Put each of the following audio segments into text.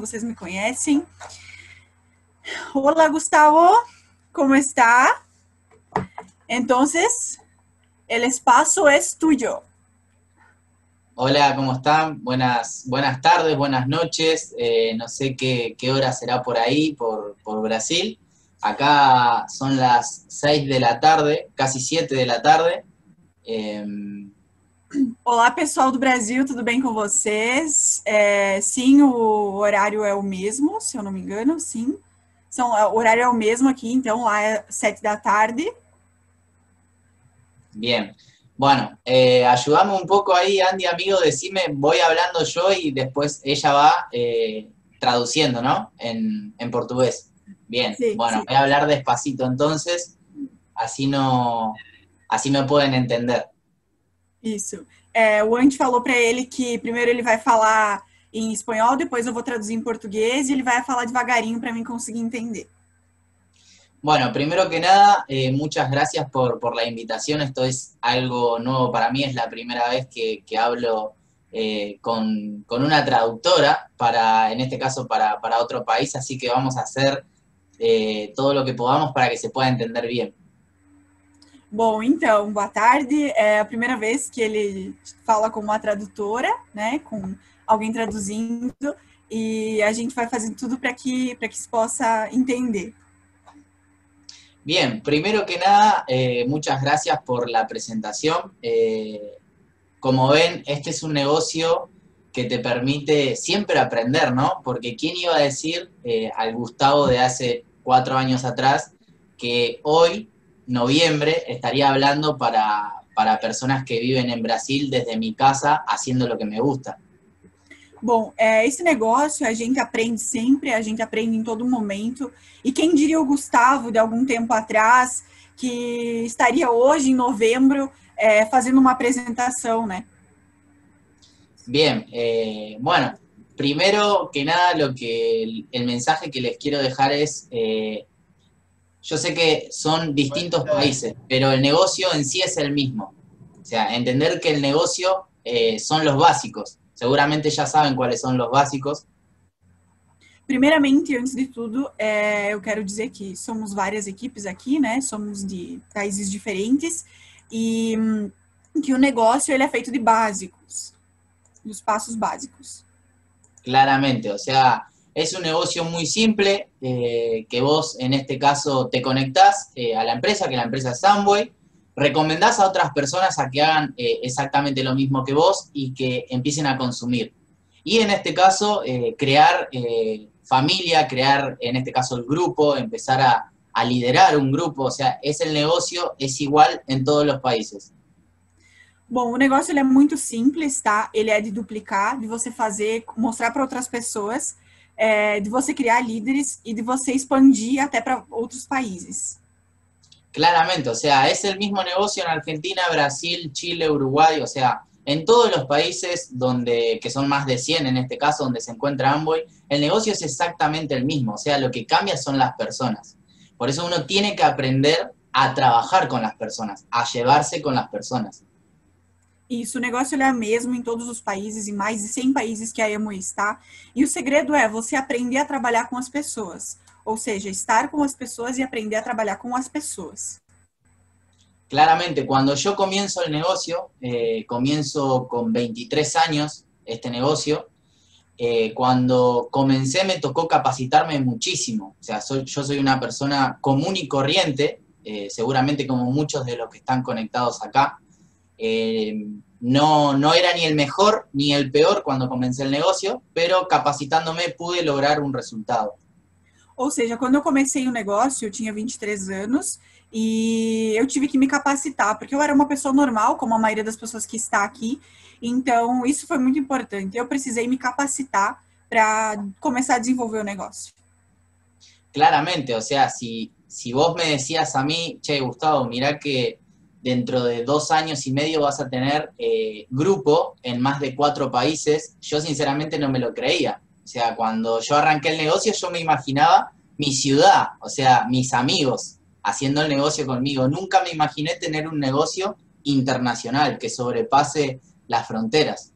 vocês me conhecem. Olá, Gustavo, como está? Entonces, el espacio es tuyo. Hola, ¿cómo están? Buenas, buenas tardes, buenas noches. Eh, no sé qué, qué, hora será por ahí, por, por, Brasil. Acá son las 6 de la tarde, casi 7 de la tarde. Eh, Olá, pessoal do Brasil, tudo bem com vocês? É, sim, o horário é o mesmo, se eu não me engano, sim. São, o horário é o mesmo aqui, então lá é sete da tarde. Bien. Bueno, eh, un poco ahí, Andy, amigo, decime, voy hablando yo y después ella va eh, traduciendo, ¿no? En, en portugués. Bien, Sí, bueno, sí. voy a hablar despacito entonces, así no, así me pueden entender. Isso. É, o Andy falou para ele que primeiro ele vai falar em espanhol, depois eu vou traduzir em português e ele vai falar devagarinho para mim conseguir entender. Bueno, primero que nada, eh, muchas gracias por, por la invitación. Esto es algo nuevo para mí, es la primera vez que, que hablo eh, con, con una traductora, para, en este caso para, para otro país, así que vamos a hacer eh, todo lo que podamos para que se pueda entender bien. Bom, então, boa tarde. É a primeira vez que ele fala com uma tradutora, né? Com alguém traduzindo, e a gente vai fazendo tudo para que, para que se possa entender. Bien, primero que nada, eh, muchas gracias por la presentación. Eh, como ven, este es un negocio que te permite siempre aprender, ¿no? Porque ¿quién iba a decir eh, al Gustavo de hace cuatro años atrás que hoy, noviembre, estaría hablando para, para personas que viven en Brasil desde mi casa haciendo lo que me gusta? Bom, é, esse negócio a gente aprende sempre, a gente aprende em todo momento. E quem diria o Gustavo, de algum tempo atrás, que estaria hoje, em novembro, é, fazendo uma apresentação, né? Bien, eh, bueno, primero que nada lo que el, el mensaje que les quiero dejar es, eh, yo sé que son distintos países, pero el negocio en sí es el mismo. O sea, entender que el negocio eh, son los básicos. Seguramente ya saben cuáles son los básicos. Primeiramente, antes de tudo, é, eu quero dizer que somos várias equipes aqui, né? Somos de países diferentes e que o negócio ele é feito de básicos, dos passos básicos. Claramente, o sea, es un negocio muy simple eh, que vos en este caso te conectás eh, a la empresa, que la empresa es Amway, recomendás a otras personas a que hagan eh, exactamente lo mismo que vos y que empiecen a consumir. Y en este caso, crear familia, crear en este caso el grupo, empezar a, a liderar un grupo, o sea, es el negocio, es igual en todos los países. Bom, o negócio ele é muito simples, tá? Ele de duplicar, de você fazer, mostrar para outras pessoas, de você criar líderes e de você expandir até para outros países. Claramente, o sea, es el mismo negocio en Argentina, Brasil, Chile, Uruguay, o sea, en todos los países donde, que son más de 100 en este caso, donde se encuentra Amway, el negocio es exactamente el mismo, o sea, lo que cambia son las personas. Por eso uno tiene que aprender a trabajar con las personas, a llevarse con las personas. Isso, o negócio ele é o mesmo em todos os países, em mais de 100 países que a Emo está. E o segredo é você aprender a trabalhar com as pessoas. Ou seja, estar com as pessoas e aprender a trabalhar com as pessoas. Claramente, cuando yo comienzo el negocio, eh, comienzo con 23 años este negocio, eh, cuando comencé me tocó capacitarme muchísimo. O sea, soy, yo soy una persona común y corriente, eh, seguramente como muchos de los que están conectados acá. Eh, no, no era ni el mejor ni el peor cuando comencé el negocio, pero capacitándome pude lograr un resultado. Ou seja, quando eu comecei o negócio, eu tinha 23 anos e eu tive que me capacitar, porque eu era uma pessoa normal, como a maioria das pessoas que está aqui. Então, isso foi muito importante. Eu precisei me capacitar para começar a desenvolver o negócio. Claramente, o sea, si, si vos me decías a mí, che, Gustavo, mirá que dentro de dos años y medio vas a tener eh, grupo en más de cuatro países, yo sinceramente no me lo creía. O sea, cuando yo arranqué el negocio, yo me imaginaba mi ciudad, o sea, mis amigos haciendo el negocio conmigo. Nunca me imaginé tener un negocio internacional que sobrepase las fronteras.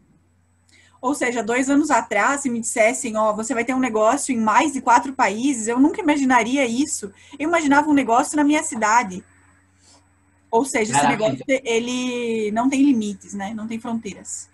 Ou seja, dois anos atrás, se me dissessem, ó, você vai ter um negócio em mais de quatro países, eu nunca imaginaria isso. Eu imaginava um negócio na minha cidade. Ou seja, esse negócio, ele não tem limites, né? Não tem fronteiras.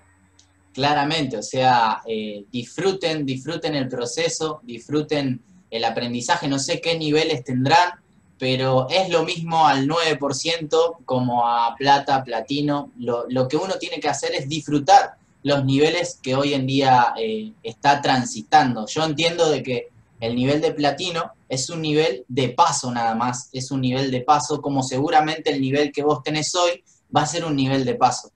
Claramente, o sea, eh, disfruten, disfruten el proceso, disfruten el aprendizaje, no sé qué niveles tendrán, pero es lo mismo al 9% como a plata, platino. Lo, lo que uno tiene que hacer es disfrutar los niveles que hoy en día eh, está transitando. Yo entiendo de que el nivel de platino es un nivel de paso nada más, es un nivel de paso, como seguramente el nivel que vos tenés hoy va a ser un nivel de paso.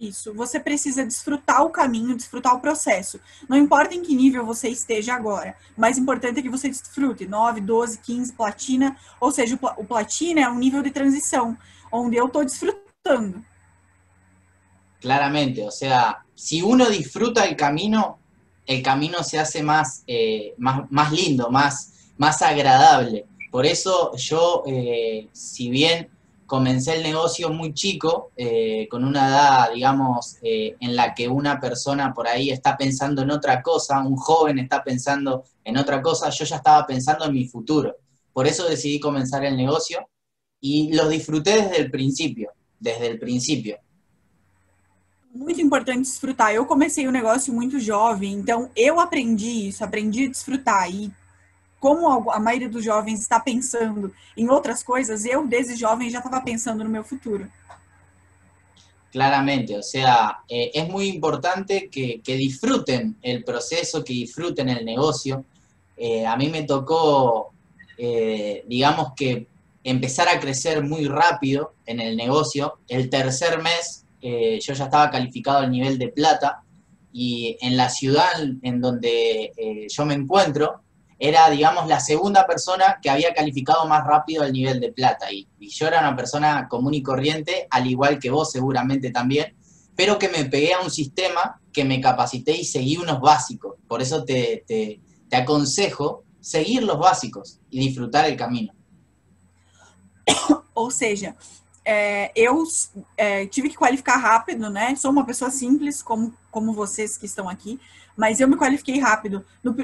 Isso, você precisa desfrutar o caminho, desfrutar o processo. Não importa em que nível você esteja agora, o mais importante é que você desfrute 9, 12, 15, platina, ou seja, o platina é um nível de transição, onde eu estou desfrutando. Claramente, o sea, si uno disfruta el camino, el camino se hace más, eh, más, más, lindo, más, más agradable. Por eso yo, eh, si bien comencé el negocio muy chico, eh, con una edad, digamos, en la que una persona por ahí está pensando en otra cosa, un joven está pensando en otra cosa, yo ya estaba pensando en mi futuro. Por eso decidí comenzar el negocio y lo disfruté desde el principio, desde el principio. Muito importante desfrutar. Eu comecei o um negócio muito jovem, então eu aprendi isso, aprendi a desfrutar. E como a maioria dos jovens está pensando em outras coisas, eu desde jovem já estava pensando no meu futuro. Claramente, o sea, eh, es muy importante que, que, disfruten el proceso, que disfruten el negocio. Eh, a mí me tocó, eh, digamos que, empezar a crecer muy rápido en el negocio. El tercer mes eh, yo ya estaba calificado al nivel de plata y en la ciudad en donde eh, yo me encuentro, era, digamos, la segunda persona que había calificado más rápido al nivel de plata. Y, yo era una persona común y corriente, al igual que vos seguramente también, pero que me pegué a un sistema que me capacité y seguí unos básicos. Por eso te, te, te aconsejo seguir los básicos y disfrutar el camino. o sea é, eu é, tive que qualificar rápido, né? Sou uma pessoa simples, como, como vocês que estão aqui, mas eu me qualifiquei rápido. No,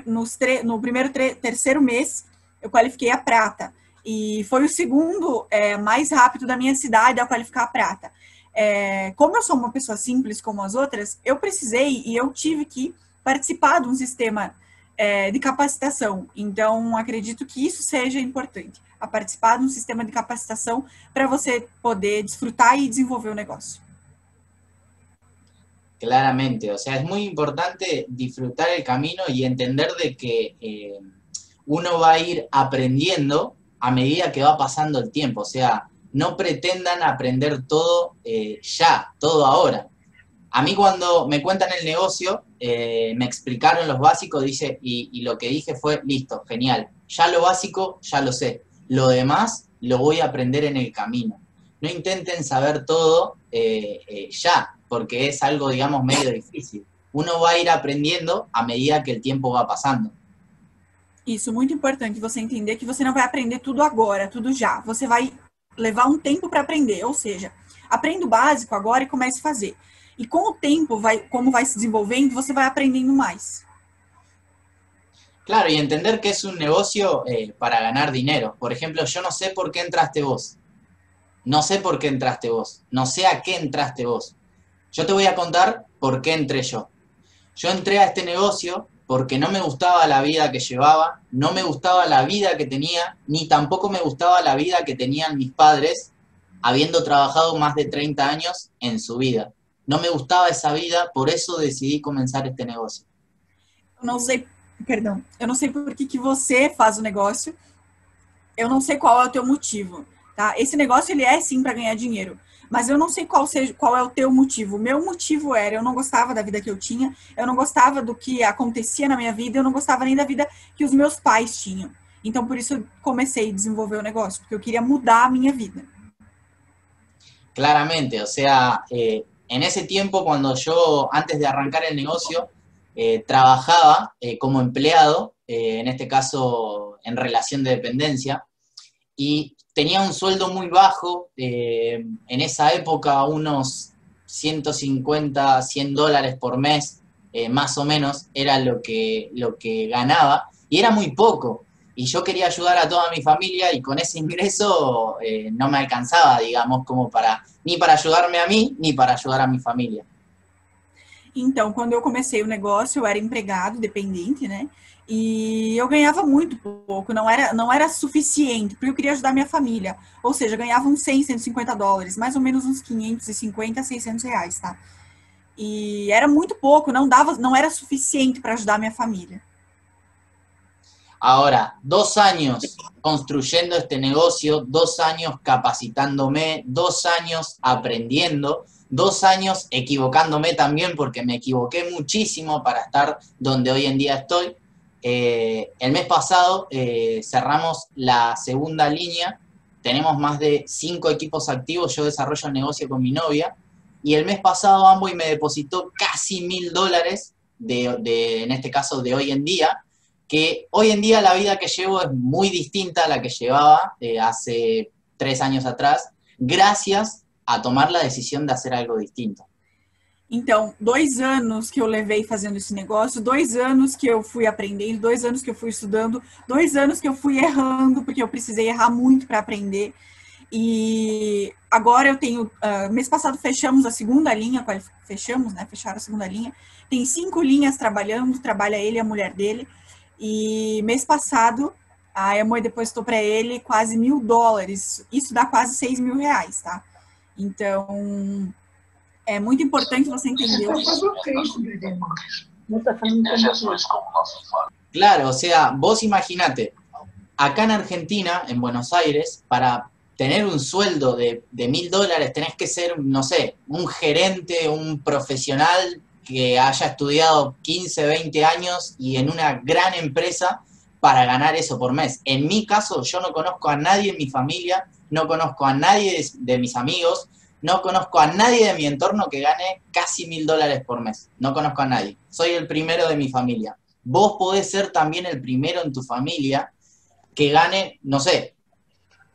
no primeiro, terceiro mês, eu qualifiquei a prata. E foi o segundo é, mais rápido da minha cidade a qualificar a prata. É, como eu sou uma pessoa simples como as outras, eu precisei e eu tive que participar de um sistema é, de capacitação. Então, acredito que isso seja importante, a participar de um sistema de capacitação para você poder desfrutar e desenvolver o negócio. Claramente, o sea, es muy importante disfrutar el camino y entender de que eh, uno va a ir aprendiendo a medida que va pasando el tiempo, o sea, no pretendan aprender todo eh, ya, todo ahora. A mí cuando me cuentan el negocio, eh, me explicaron los básicos, dice, y, lo que dije fue, listo, genial, ya lo básico, ya lo sé, lo demás lo voy a aprender en el camino. No intenten saber todo eh, eh, ya, porque es algo, digamos, medio difícil. Uno va a ir aprendiendo a medida que el tiempo va pasando. Isso, muito importante você entender que você não vai aprender tudo agora, tudo já. Você vai levar um tempo para aprender, ou seja, aprenda o básico agora e comece a fazer. E com o tempo, vai, como vai se desenvolvendo, você vai aprendendo mais. Claro, y entender que es un negocio eh, para ganar dinero. Por ejemplo, yo no sé por qué entraste vos. No sé por qué entraste vos. No sé a qué entraste vos. Yo te voy a contar por qué entré yo. Yo entré a este negocio porque no me gustaba la vida que llevaba, no me gustaba la vida que tenía, ni tampoco me gustaba la vida que tenían mis padres, habiendo trabajado más de 30 años en su vida. No me gustaba esa vida, por eso decidí comenzar este negocio. Não sei, perdão, eu não sei por que, que você faz o negócio, eu não sei qual é o teu motivo, tá? Esse negócio, ele é sim para ganhar dinheiro, mas eu não sei qual, seja, qual é o teu motivo. O meu motivo era, eu não gostava da vida que eu tinha, eu não gostava do que acontecia na minha vida, eu não gostava nem da vida que os meus pais tinham. Então, por isso, eu comecei a desenvolver o negócio, porque eu queria mudar a minha vida. Claramente, o sea, eh, en ese tiempo, cuando antes de arrancar el negocio, eh, trabajaba eh, como empleado, eh, en este caso en relación de dependencia, y tenía un sueldo muy bajo, en esa época unos 150, 100 dólares por mes, más o menos, era lo que, lo que ganaba, y era muy poco. Y yo quería ayudar a toda mi familia y con ese ingreso no me alcanzaba, digamos, como para, ni para ayudarme a mí, ni para ayudar a mi família. Então, quando eu comecei o negócio, eu era empregado, dependente, né? E eu ganhava muito pouco, não era, não era suficiente, porque eu queria ajudar minha família. Ou seja, ganhava uns 100, 150 dólares, mais ou menos uns 550, 600 reais, tá? E era muito pouco, não dava, não era suficiente para ajudar minha família. Ahora, dos años construyendo este negocio, dos años capacitándome, dos años aprendiendo, dos años equivocándome también porque me equivoqué muchísimo para estar donde hoy en día estoy. Eh, el mes pasado eh, cerramos la segunda línea, tenemos más de cinco equipos activos, yo desarrollo el negocio con mi novia, y el mes pasado Amway me depositó casi mil dólares, de, en este caso de hoy en día, que hoy en día la vida que llevo es muy distinta a la que llevaba eh, hace tres años atrás, gracias a tomar la decisión de hacer algo distinto. Então, dois anos que eu levei fazendo esse negócio, dois anos que eu fui aprendendo, dois anos que eu fui estudando, dois anos que eu fui errando, porque eu precisei errar muito para aprender. E agora eu tenho. Uh, mês passado fechamos a segunda linha, fechamos, né? Fecharam a segunda linha. Tem cinco linhas trabalhando, trabalha ele e a mulher dele. E mês passado, a Emoi depositou para ele quase mil dólares. Isso dá quase seis mil reais, tá? Então, é muito importante você entender. Claro, o sea, vos imaginate, acá en Argentina, en Buenos Aires, para tener un sueldo de mil dólares tenés que ser, no sé, un gerente, un profesional que haya estudiado 15, 20 años y en una gran empresa para ganar eso por mes. En mi caso, yo no conozco a nadie en mi familia, no conozco a nadie de, mis amigos, no conozco a nadie de mi entorno que gane casi mil dólares por mes. No conozco a nadie. Soy el primero de mi familia. Vos podés ser también el primero en tu familia que gane, no sé,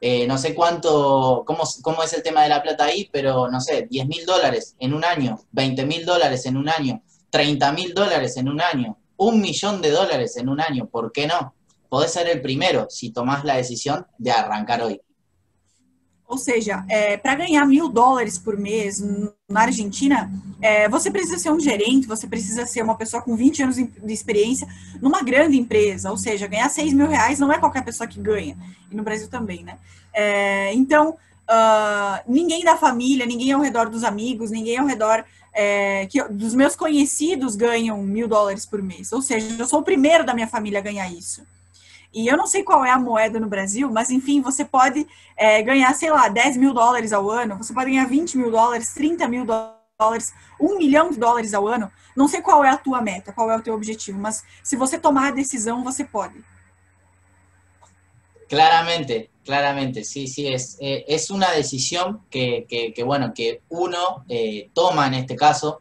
eh, no sé cuánto, cómo, cómo, es el tema de la plata ahí, pero no sé, 10 mil dólares en un año, 20 mil dólares en un año, 30 mil dólares en un año, un millón de dólares en un año, ¿por qué no? Podés ser el primero si tomás la decisión de arrancar hoy. Ou seja, é, para ganhar mil dólares por mês na Argentina, é, você precisa ser um gerente, você precisa ser uma pessoa com 20 anos de experiência numa grande empresa. Ou seja, ganhar 6 mil reais não é qualquer pessoa que ganha. E no Brasil também, né? É, então, uh, ninguém da família, ninguém ao redor dos amigos, ninguém ao redor é, que, dos meus conhecidos ganham mil dólares por mês. Ou seja, eu sou o primeiro da minha família a ganhar isso. E eu não sei qual é a moeda no Brasil, mas enfim, você pode é, ganhar, sei lá, 10 mil dólares ao ano, você pode ganhar 20 mil dólares, 30 mil dólares, 1 milhão de dólares ao ano. Não sei qual é a tua meta, qual é o teu objetivo, mas se você tomar a decisão, você pode. Claramente, claramente, sí, sí, es, eh, es una decisión que, que, que bueno, que uno eh, toma en este caso,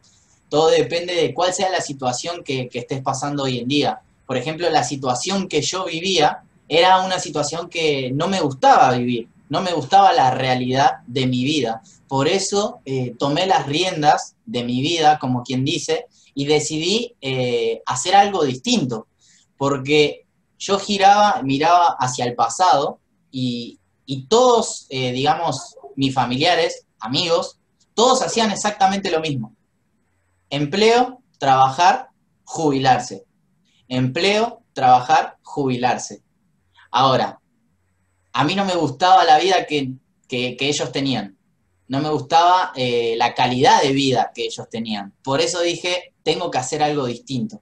todo depende de cuál sea la situación que, que estés pasando hoy en día por ejemplo, la situación que yo vivía era una situación que no me gustaba vivir, no me gustaba la realidad de mi vida. Por eso eh, tomé las riendas de mi vida, como quien dice, y decidí eh, hacer algo distinto, porque yo giraba, miraba hacia el pasado y, todos, eh, digamos, mis familiares, amigos, todos hacían exactamente lo mismo. Empleo, trabajar, jubilarse empleo, trabajar, jubilarse. Ahora, a mí no me gustaba la vida que, ellos tenían, no me gustaba eh, la calidad de vida que ellos tenían. Por eso dije, tengo que hacer algo distinto.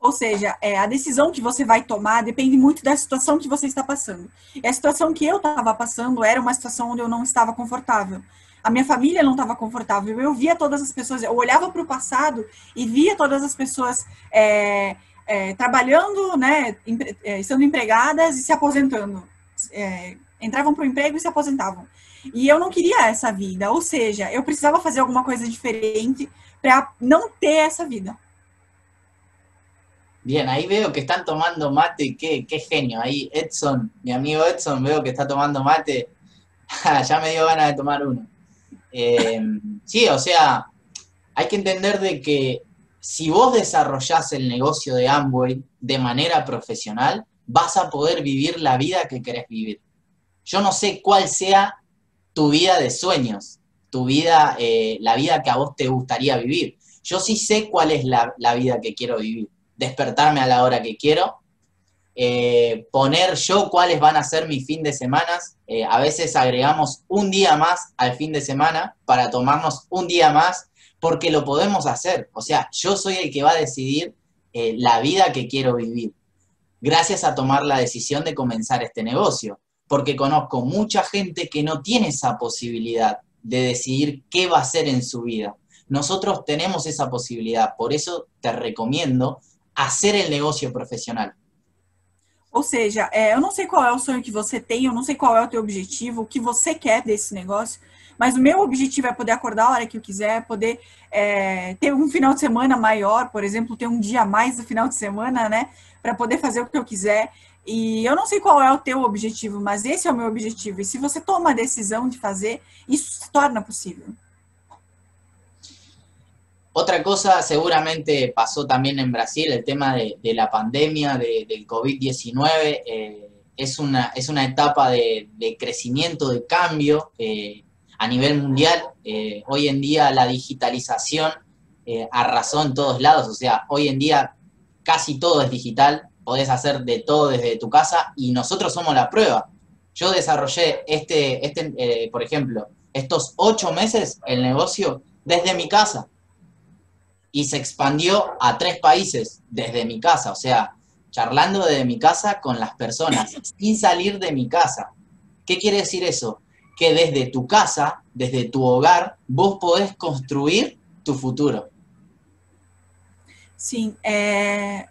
Ou seja, é, a decisão que você vai tomar depende muito da situação que você está passando. E a situação que eu estava passando era uma situação onde eu não estava confortável. A minha família não estava confortável. Eu via todas as pessoas, eu olhava para o passado e via todas as pessoas é, é, trabalhando, né, é, estando empregadas e se aposentando. É, entravam para o emprego e se aposentavam. E eu não queria essa vida, ou seja, eu precisava fazer alguma coisa diferente para não ter essa vida. Bien, ahí veo que están tomando mate, qué, qué genio. Ahí Edson, mi amigo Edson, veo que está tomando mate. ya me dio ganas de tomar uno. Eh, sí, o sea, hay que entender de que si vos desarrollás el negocio de Amway de manera profesional, vas a poder vivir la vida que querés vivir. Yo no sé cuál sea tu vida de sueños, tu vida, eh, la vida que a vos te gustaría vivir. Yo sí sé cuál es la, vida que quiero vivir. Despertarme a la hora que quiero, eh, poner yo cuáles van a ser mis fin de semana. Eh, a veces agregamos un día más al fin de semana para tomarnos un día más porque lo podemos hacer. O sea, yo soy el que va a decidir eh, la vida que quiero vivir, gracias a tomar la decisión de comenzar este negocio, porque conozco mucha gente que no tiene esa posibilidad de decidir qué va a hacer en su vida. Nosotros tenemos esa posibilidad, por eso te recomiendo hacer el negocio profesional. Ou seja, é, eu não sei qual é o sonho que você tem, eu não sei qual é o teu objetivo, o que você quer desse negócio, mas o meu objetivo é poder acordar a hora que eu quiser, poder é, ter um final de semana maior, por exemplo, ter um dia a mais do final de semana, né? Para poder fazer o que eu quiser. E eu não sei qual é o teu objetivo, mas esse é o meu objetivo. E se você toma a decisão de fazer, isso se torna possível. Otra cosa seguramente pasó también en Brasil, el tema de, de la pandemia, de, del COVID-19, eh, es, una, es una etapa de, de crecimiento, de cambio. Eh, a nivel mundial. Eh, hoy en día la digitalización eh, arrasó en todos lados, o sea, hoy en día casi todo es digital, podés hacer de todo desde tu casa y nosotros somos la prueba. Yo desarrollé este, este eh, por ejemplo, estos ocho meses el negocio desde mi casa y se expandió a tres países desde mi casa, o sea, charlando desde mi casa con las personas, sin salir de mi casa. ¿Qué quiere decir eso? Que desde tu casa, desde tu hogar, vos podés construir tu futuro. Sim, é,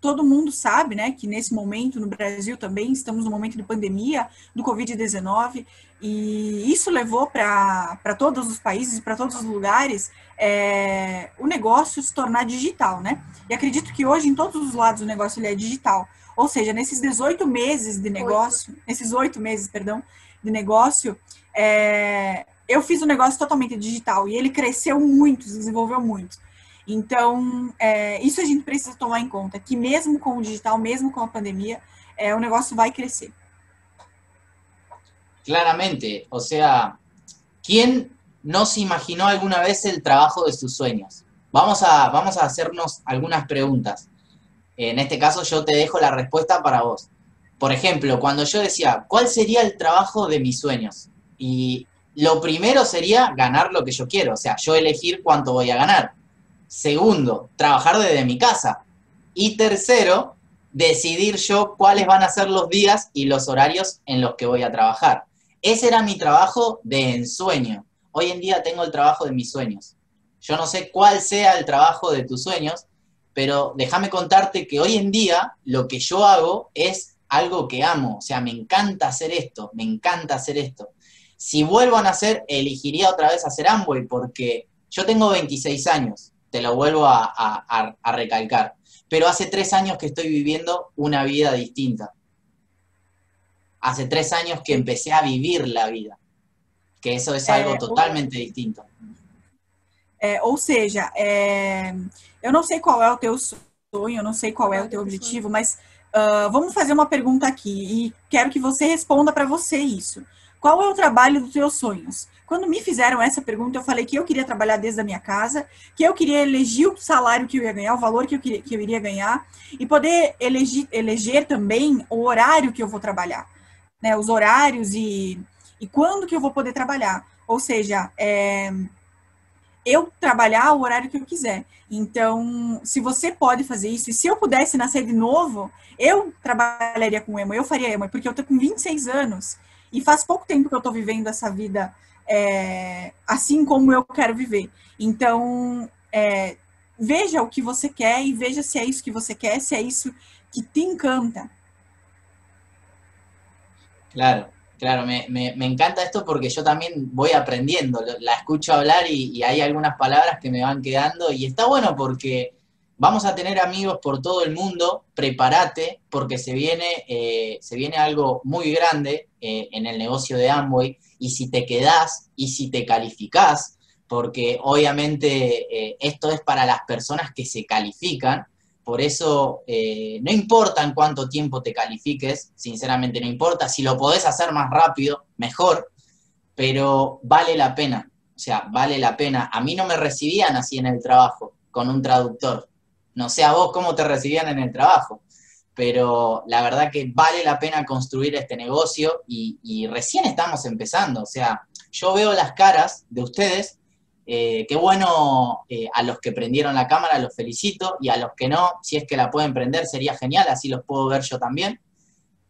todo mundo sabe, né, que nesse momento no Brasil também estamos no momento de pandemia do Covid-19 e isso levou para todos os países, para todos os lugares, é, o negócio se tornar digital, né? E acredito que hoje em todos os lados o negócio ele é digital. Ou seja, nesses 18 meses de negócio, oito. nesses oito meses, perdão, de negócio, é, eu fiz um negócio totalmente digital e ele cresceu muito, se desenvolveu muito. Então, é, isso a gente precisa tomar em conta, que mesmo com o digital, mesmo com a pandemia, é, o negócio vai crescer. Claramente, o sea, ¿quién no se imaginó alguna vez el trabajo de sus sueños? Vamos a, vamos a hacernos algunas preguntas. En este caso yo te dejo la respuesta para vos. Por ejemplo, cuando yo decía, ¿cuál sería el trabajo de mis sueños? Y lo primero sería ganar lo que yo quiero, o sea, yo elegir cuánto voy a ganar. Segundo, trabajar desde mi casa. Y tercero, decidir yo cuáles van a ser los días y los horarios en los que voy a trabajar. Ese era mi trabajo de ensueño. Hoy en día tengo el trabajo de mis sueños. Yo no sé cuál sea el trabajo de tus sueños, pero déjame contarte que hoy en día lo que yo hago es algo que amo, o sea, me encanta hacer esto, me encanta hacer esto. Si vuelvo a nacer, elegiría otra vez hacer Amway porque yo tengo 26 años, te lo vuelvo a, recalcar, pero hace tres años que estoy viviendo una vida distinta. Hace tres años que empecé a vivir la vida, que eso es algo totalmente distinto. O sea, yo no sé cuál es tu sueño, yo no sé cuál es tu objetivo, mas Uh, vamos fazer uma pergunta aqui e quero que você responda para você isso. Qual é o trabalho dos seus sonhos? Quando me fizeram essa pergunta, eu falei que eu queria trabalhar desde a minha casa, que eu queria eleger o salário que eu ia ganhar, o valor que eu, queria, que eu iria ganhar, e poder eleger, eleger também o horário que eu vou trabalhar, né? Os horários e, e quando que eu vou poder trabalhar. Ou seja, é, eu trabalhar o horário que eu quiser. Então, se você pode fazer isso, e se eu pudesse nascer de novo, eu trabalharia com emo, eu faria emo, porque eu tô com 26 anos e faz pouco tempo que eu tô vivendo essa vida é, assim como eu quero viver. Então, é, veja o que você quer e veja se é isso que você quer, se é isso que te encanta. Claro. Claro, me, me, encanta esto porque yo también voy aprendiendo, la escucho hablar y, hay algunas palabras que me van quedando y está bueno porque vamos a tener amigos por todo el mundo, prepárate porque se viene, eh, se viene algo muy grande eh, en el negocio de Amway y si te quedás y si te calificás, porque obviamente eh, esto es para las personas que se califican, por eso eh, no importa en cuánto tiempo te califiques, sinceramente no importa, si lo podés hacer más rápido, mejor, pero vale la pena, o sea, vale la pena. A mí no me recibían así en el trabajo, con un traductor. No sé a vos cómo te recibían en el trabajo, pero la verdad que vale la pena construir este negocio y recién estamos empezando, o sea, yo veo las caras de ustedes eh, qué bueno eh, a los que prendieron la cámara, los felicito, y a los que no, si es que la pueden prender, sería genial, así los puedo ver yo también.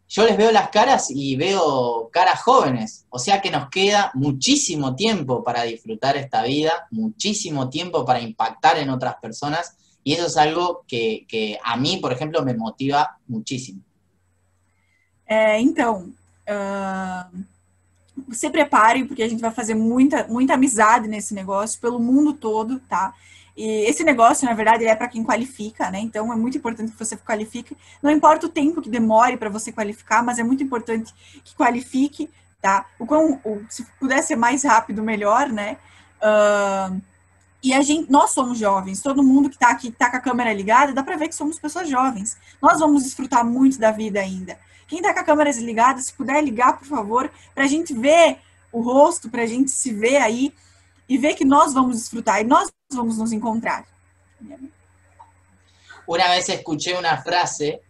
Yo les veo las caras y veo caras jóvenes, o sea que nos queda muchísimo tiempo para disfrutar esta vida, muchísimo tiempo para impactar en otras personas, y eso es algo que, a mí, por ejemplo, me motiva muchísimo. Eh, então, uh, se preparem, porque a gente vai fazer muita, muita amizade nesse negócio pelo mundo todo, tá? E esse negócio, na verdade, é para quem qualifica, né? Então é muito importante que você qualifique. Não importa o tempo que demore para você qualificar, mas é muito importante que qualifique, tá? O quão, o, se puder ser mais rápido, melhor, né? Uh, e a gente, nós somos jovens, todo mundo que está aqui, que tá com a câmera ligada, dá para ver que somos pessoas jovens. Nós vamos desfrutar muito da vida ainda. Quem está com a câmera desligada, se puder ligar, por favor, para a gente ver o rosto, para a gente se ver aí e ver que nós vamos desfrutar e nós vamos nos encontrar. Una vez escuché una frase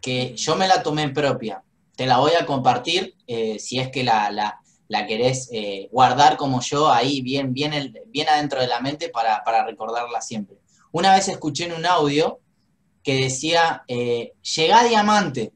que yo me la tomé propia. Te la voy a compartir eh, si es que la, la, la querés eh, guardar como yo ahí bien, bien, el, bien adentro de la mente para, para, recordarla siempre. Una vez escuché en un audio que decía, eh, llega diamante,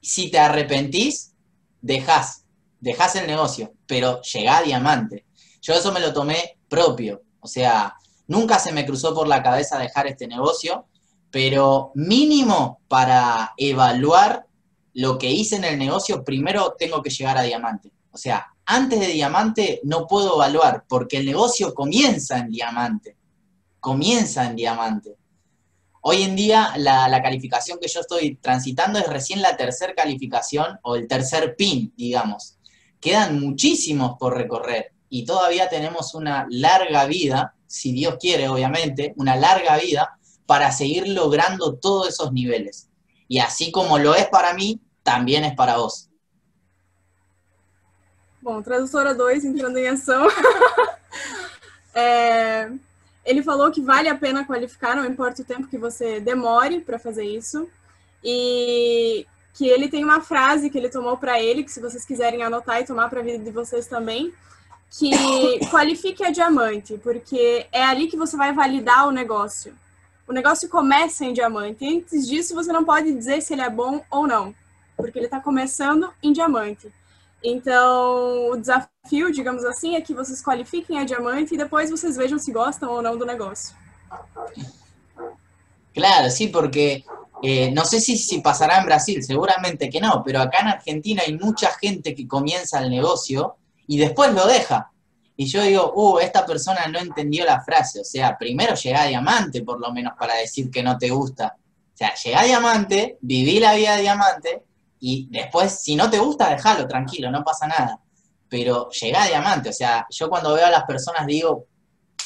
si te arrepentís, dejás, dejás el negocio, pero llegá a diamante. Yo eso me lo tomé propio, o sea, nunca se me cruzó por la cabeza dejar este negocio, pero mínimo para evaluar lo que hice en el negocio, primero tengo que llegar a diamante. O sea, antes de diamante no puedo evaluar, porque el negocio comienza en diamante, comienza en diamante. Hoy en día la, calificación que yo estoy transitando es recién la tercera calificación o el tercer pin, digamos. Quedan muchísimos por recorrer y todavía tenemos una larga vida, si Dios quiere, obviamente, una larga vida para seguir logrando todos esos niveles. Y así como lo es para mí, también es para vos. Bom, tradutora 2 entrando em ação. é, Ele falou que vale a pena qualificar, não importa o tempo que você demore para fazer isso. E que ele tem uma frase que ele tomou para ele, que se vocês quiserem anotar e tomar para a vida de vocês também, que qualifique a diamante, porque é ali que você vai validar o negócio. O negócio começa em diamante. Antes disso, você não pode dizer se ele é bom ou não, porque ele está começando em diamante. Então, o desafio, digamos assim, é que vocês qualifiquem a diamante e depois vocês vejam se gostam ou não do negócio. Claro, sí, porque eh, no sé si, pasará en Brasil, seguramente que no, pero acá en Argentina hay mucha gente que comienza el negocio y después lo deja. Y yo digo, uh, esta persona no entendió la frase. O sea, primero llega a diamante, por lo menos, para decir que no te gusta. O sea, llega a diamante, viví la vida de diamante, y después, si no te gusta, déjalo, tranquilo, no pasa nada. Pero llega a diamante, o sea, yo cuando veo a las personas digo,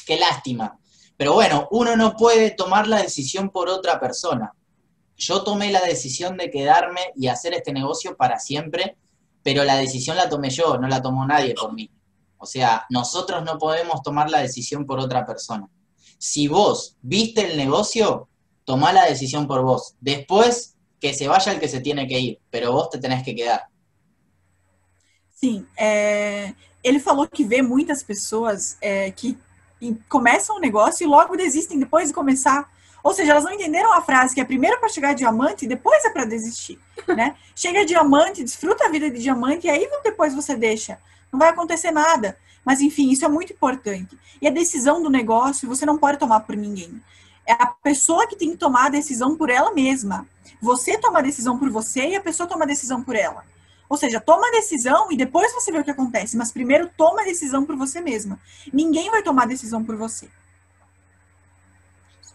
qué lástima. Pero bueno, uno no puede tomar la decisión por otra persona. Yo tomé la decisión de quedarme y hacer este negocio para siempre, pero la decisión la tomé yo, no la tomó nadie por mí. O sea, nosotros no podemos tomar la decisión por otra persona. Si vos viste el negocio, tomá la decisión por vos. Después que se vaya el que se tiene que ir, pero vos te tenés que quedar. Sim, é, ele falou que vê muitas pessoas é, que começam um negócio e logo desistem depois de começar. Ou seja, elas não entenderam a frase que é primeiro para chegar diamante e depois é para desistir, né? Chega diamante, desfruta a vida de diamante e aí depois você deixa. Não vai acontecer nada. Mas enfim, isso é muito importante. E a decisão do negócio você não pode tomar por ninguém. É a pessoa que tem que tomar a decisão por ela mesma. Você toma a decisão por você e a pessoa toma a decisão por ela. Ou seja, toma a decisão e depois você vê o que acontece, mas primeiro toma a decisão por você mesma. Ninguém vai tomar a decisão por você.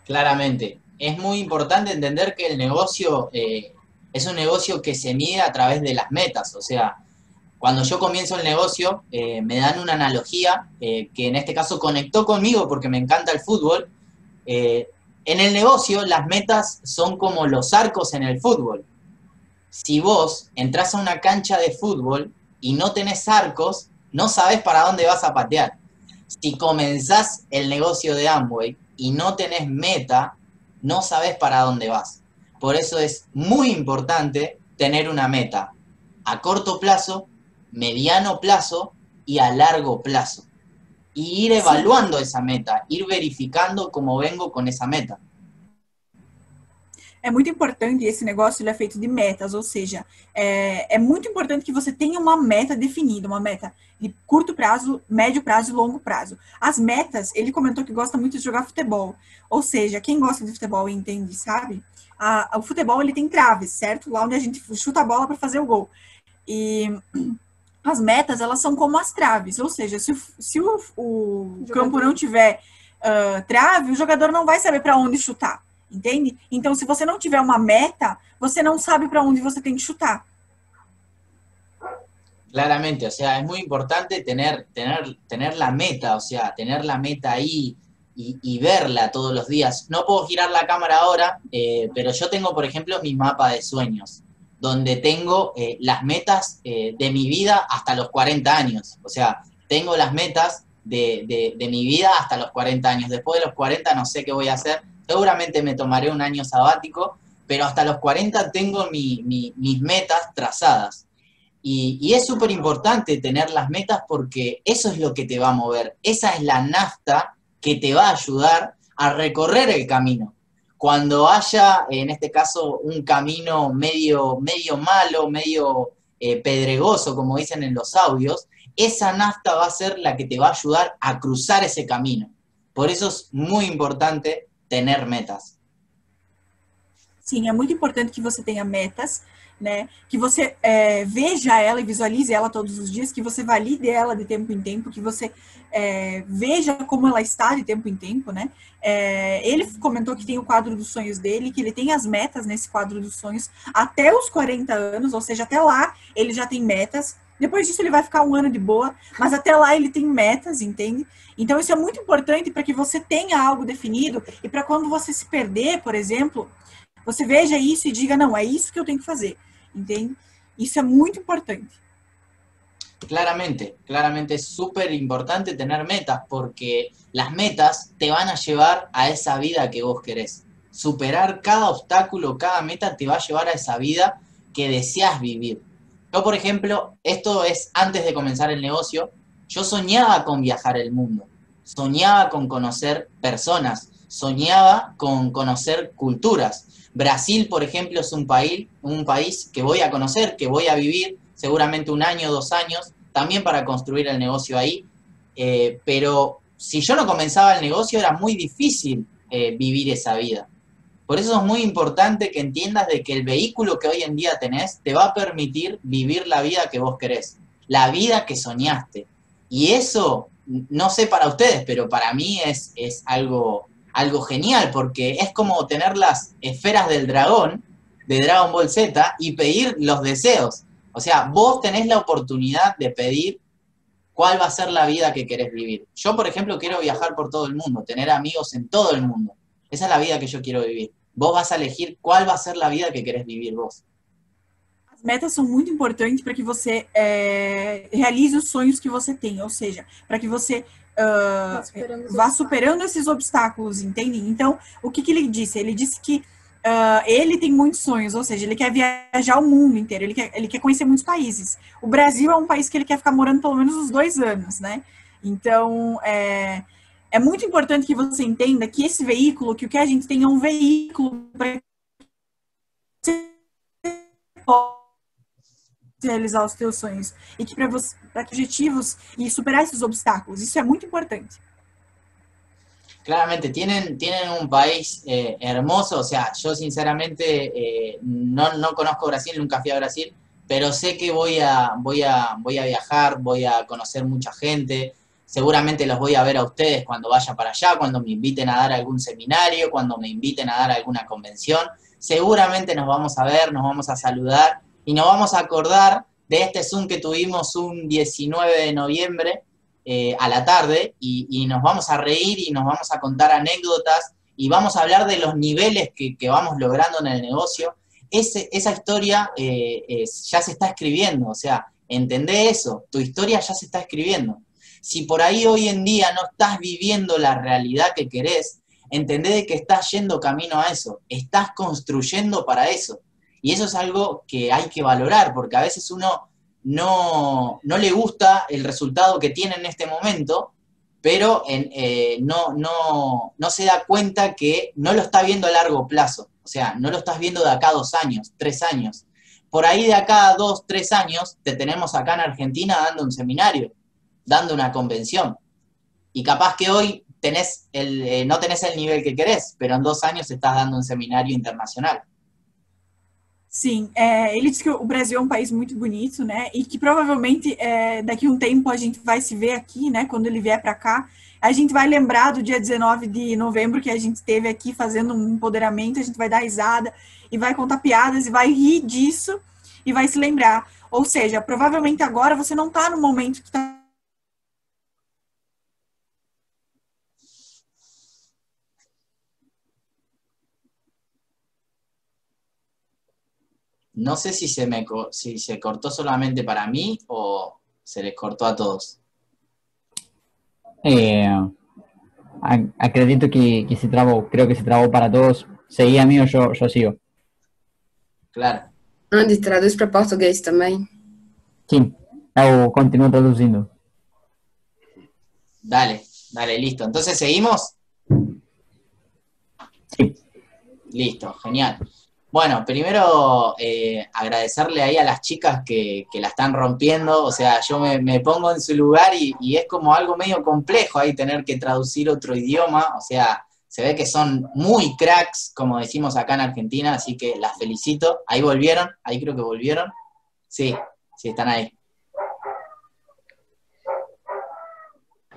Claramente. Es muy importante entender que el negocio eh, es un negocio que se mide a través de las metas. O sea, cuando yo comienzo el negocio, eh, me dan una analogía eh, que en este caso conectó conmigo porque me encanta el fútbol. Eh, en el negocio, las metas son como los arcos en el fútbol. Si vos entras a una cancha de fútbol y no tenés arcos, no sabes para dónde vas a patear. Si comenzás el negocio de Amway y no tenés meta, no sabes para dónde vas. Por eso es muy importante tener una meta a corto plazo mediano plazo y a largo plazo. Y ir evaluando essa meta, ir verificando como vengo com essa meta. É muito importante, esse negócio ele é feito de metas, ou seja, é, é, muito importante que você tenha uma meta definida, uma meta de curto prazo, médio prazo e longo prazo. As metas, ele comentou que gosta muito de jogar futebol, ou seja, quem gosta de futebol entende, sabe? A, o futebol ele tem traves, certo? Lá onde a gente chuta a bola para fazer o gol. E as metas, elas são como as traves, ou seja, se, se o, o campo não tiver uh, trave, o jogador não vai saber para onde chutar, entende? Então, se você não tiver uma meta, você não sabe para onde você tem que chutar. Claramente, o sea, es muy importante tener, tener, tener la meta, o sea, tener la meta ahí y, y verla todos los días. No puedo girar la cámara ahora, eh, pero yo tengo, por ejemplo, mi mapa de sueños donde tengo eh, las metas eh, de mi vida hasta los 40 años. O sea, tengo las metas de, mi vida hasta los 40 años. Después de los 40 no sé qué voy a hacer. Seguramente me tomaré un año sabático, pero hasta los 40 tengo mis metas trazadas. Y, y es súper importante tener las metas porque eso es lo que te va a mover. Esa es la nafta que te va a ayudar a recorrer el camino cuando haya, en este caso, un camino medio, medio malo, medio eh, pedregoso, como dicen en los audios, esa nafta va a ser la que te va a ayudar a cruzar ese camino. Por eso es muy importante tener metas. Sí, es muy importante que você tenha metas, né? Que você é, veja ela e visualize ela todos os dias, que você valide ela de tempo em tempo, que você é, veja como ela está de tempo em tempo, né? É, ele comentou que tem o quadro dos sonhos dele, que ele tem as metas nesse quadro dos sonhos até os 40 anos, ou seja, até lá ele já tem metas. Depois disso ele vai ficar um ano de boa, mas até lá ele tem metas, entende? Então isso é muito importante para que você tenha algo definido e para quando você se perder, por exemplo, você veja isso e diga, não, é isso que eu tenho que fazer. ¿Entiendes? Eso es muy importante. Claramente, claramente es súper importante tener metas porque las metas te van a llevar a esa vida que vos querés. Superar cada obstáculo, cada meta te va a llevar a esa vida que deseas vivir. Yo, por ejemplo, esto es antes de comenzar el negocio, yo soñaba con viajar el mundo, soñaba con conocer personas, soñaba con conocer culturas, Brasil, por ejemplo, es un país, un país que voy a conocer, que voy a vivir seguramente un año, dos años, también para construir el negocio ahí. Eh, pero si yo no comenzaba el negocio era muy difícil eh, vivir esa vida. Por eso es muy importante que entiendas de que el vehículo que hoy en día tenés te va a permitir vivir la vida que vos querés, la vida que soñaste. Y eso, no sé para ustedes, pero para mí es, es algo algo genial, porque es como tener las esferas del dragón, de Dragon Ball Z, y pedir los deseos. O sea, vos tenés la oportunidad de pedir cuál va a ser la vida que querés vivir. Yo, por ejemplo, quiero viajar por todo el mundo, tener amigos en todo el mundo. Esa es la vida que yo quiero vivir. Vos vas a elegir cuál va a ser la vida que querés vivir vos. As metas são muito importantes para que você é, realize os sonhos que você tem, ou seja, para que você uh, superando vá superando esses obstáculos, entende? Então, o que, que ele disse? Ele disse que uh, ele tem muitos sonhos, ou seja, ele quer viajar o mundo inteiro, ele quer, ele quer conhecer muitos países. O Brasil é um país que ele quer ficar morando pelo menos uns dois anos, né? Então, é, é muito importante que você entenda que esse veículo, que o que a gente tem é um veículo para realizar os teus sonhos. E que para você objetivos y superar esos obstáculos. Eso es muy importante. Claramente, tienen, tienen un país eh, hermoso, o sea, yo sinceramente eh, no, no, conozco Brasil, nunca fui a Brasil, pero sé que voy a, voy, a, voy a viajar, voy a conocer mucha gente, seguramente los voy a ver a ustedes cuando vaya para allá, cuando me inviten a dar algún seminario, cuando me inviten a dar alguna convención, seguramente nos vamos a ver, nos vamos a saludar y nos vamos a acordar de este Zoom que tuvimos un 19 de noviembre eh, a la tarde y, nos vamos a reír y nos vamos a contar anécdotas y vamos a hablar de los niveles que, vamos logrando en el negocio. esa historia eh, ya se está escribiendo, o sea, entendé eso, tu historia ya se está escribiendo. Si por ahí hoy en día no estás viviendo la realidad que querés, entendé de que estás yendo camino a eso, estás construyendo para eso. Y eso es algo que hay que valorar, porque a veces uno no, le gusta el resultado que tiene en este momento, pero eh, no, no, no se da cuenta que no lo está viendo a largo plazo. O sea, no lo estás viendo de acá a dos años, tres años. Por ahí de acá a dos, tres años, te tenemos acá en Argentina dando un seminario, dando una convención. Y capaz que hoy tenés el, eh, no tenés el nivel que querés, pero en dos años estás dando um seminário internacional. Sim, é, ele diz que o Brasil é um país muito bonito, né? E que provavelmente é, daqui a um tempo a gente vai se ver aqui, né? Quando ele vier para cá, a gente vai lembrar do dia 19 de novembro que a gente esteve aqui fazendo um empoderamento, a gente vai dar risada e vai contar piadas e vai rir disso e vai se lembrar. Ou seja, provavelmente agora você não está no momento que está No sé si se, me, si se cortó solamente para mí o se les cortó a todos. Eh, acredito que, que, se trabó, creo que se trabó para todos. Seguía mío, yo, yo sigo. Claro. Andy, traduz para portugués también. Sí, yo continúo traduciendo. Dale, dale, listo. Entonces, ¿seguimos? Sí. Listo, genial. Bueno, primero eh, agradecerle ahí a las chicas que, la están rompiendo, o sea, yo me, pongo en su lugar y, es como algo medio complejo ahí tener que traducir otro idioma, o sea, se ve que son muy cracks, como decimos acá en Argentina, así que las felicito. Ahí volvieron, ahí creo que volvieron. Sí, sí, están ahí.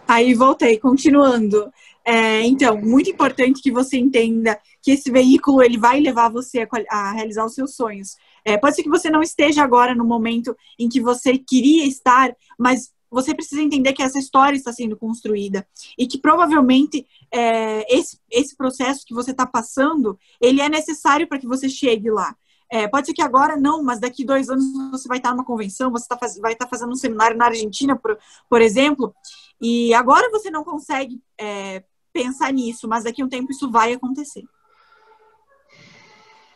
Aí voltei, continuando. É, então, muito importante que você entenda que esse veículo ele vai levar você a, a realizar os seus sonhos. É, pode ser que você não esteja agora no momento em que você queria estar, mas você precisa entender que essa história está sendo construída e que provavelmente é, esse, esse processo que você está passando ele é necessário para que você chegue lá. É, pode ser que agora não, mas daqui dois anos você vai estar numa convenção, você tá faz, vai estar fazendo um seminário na Argentina, por, por exemplo, e agora você não consegue é, pensar nisso, mas daqui a um tempo isso vai acontecer.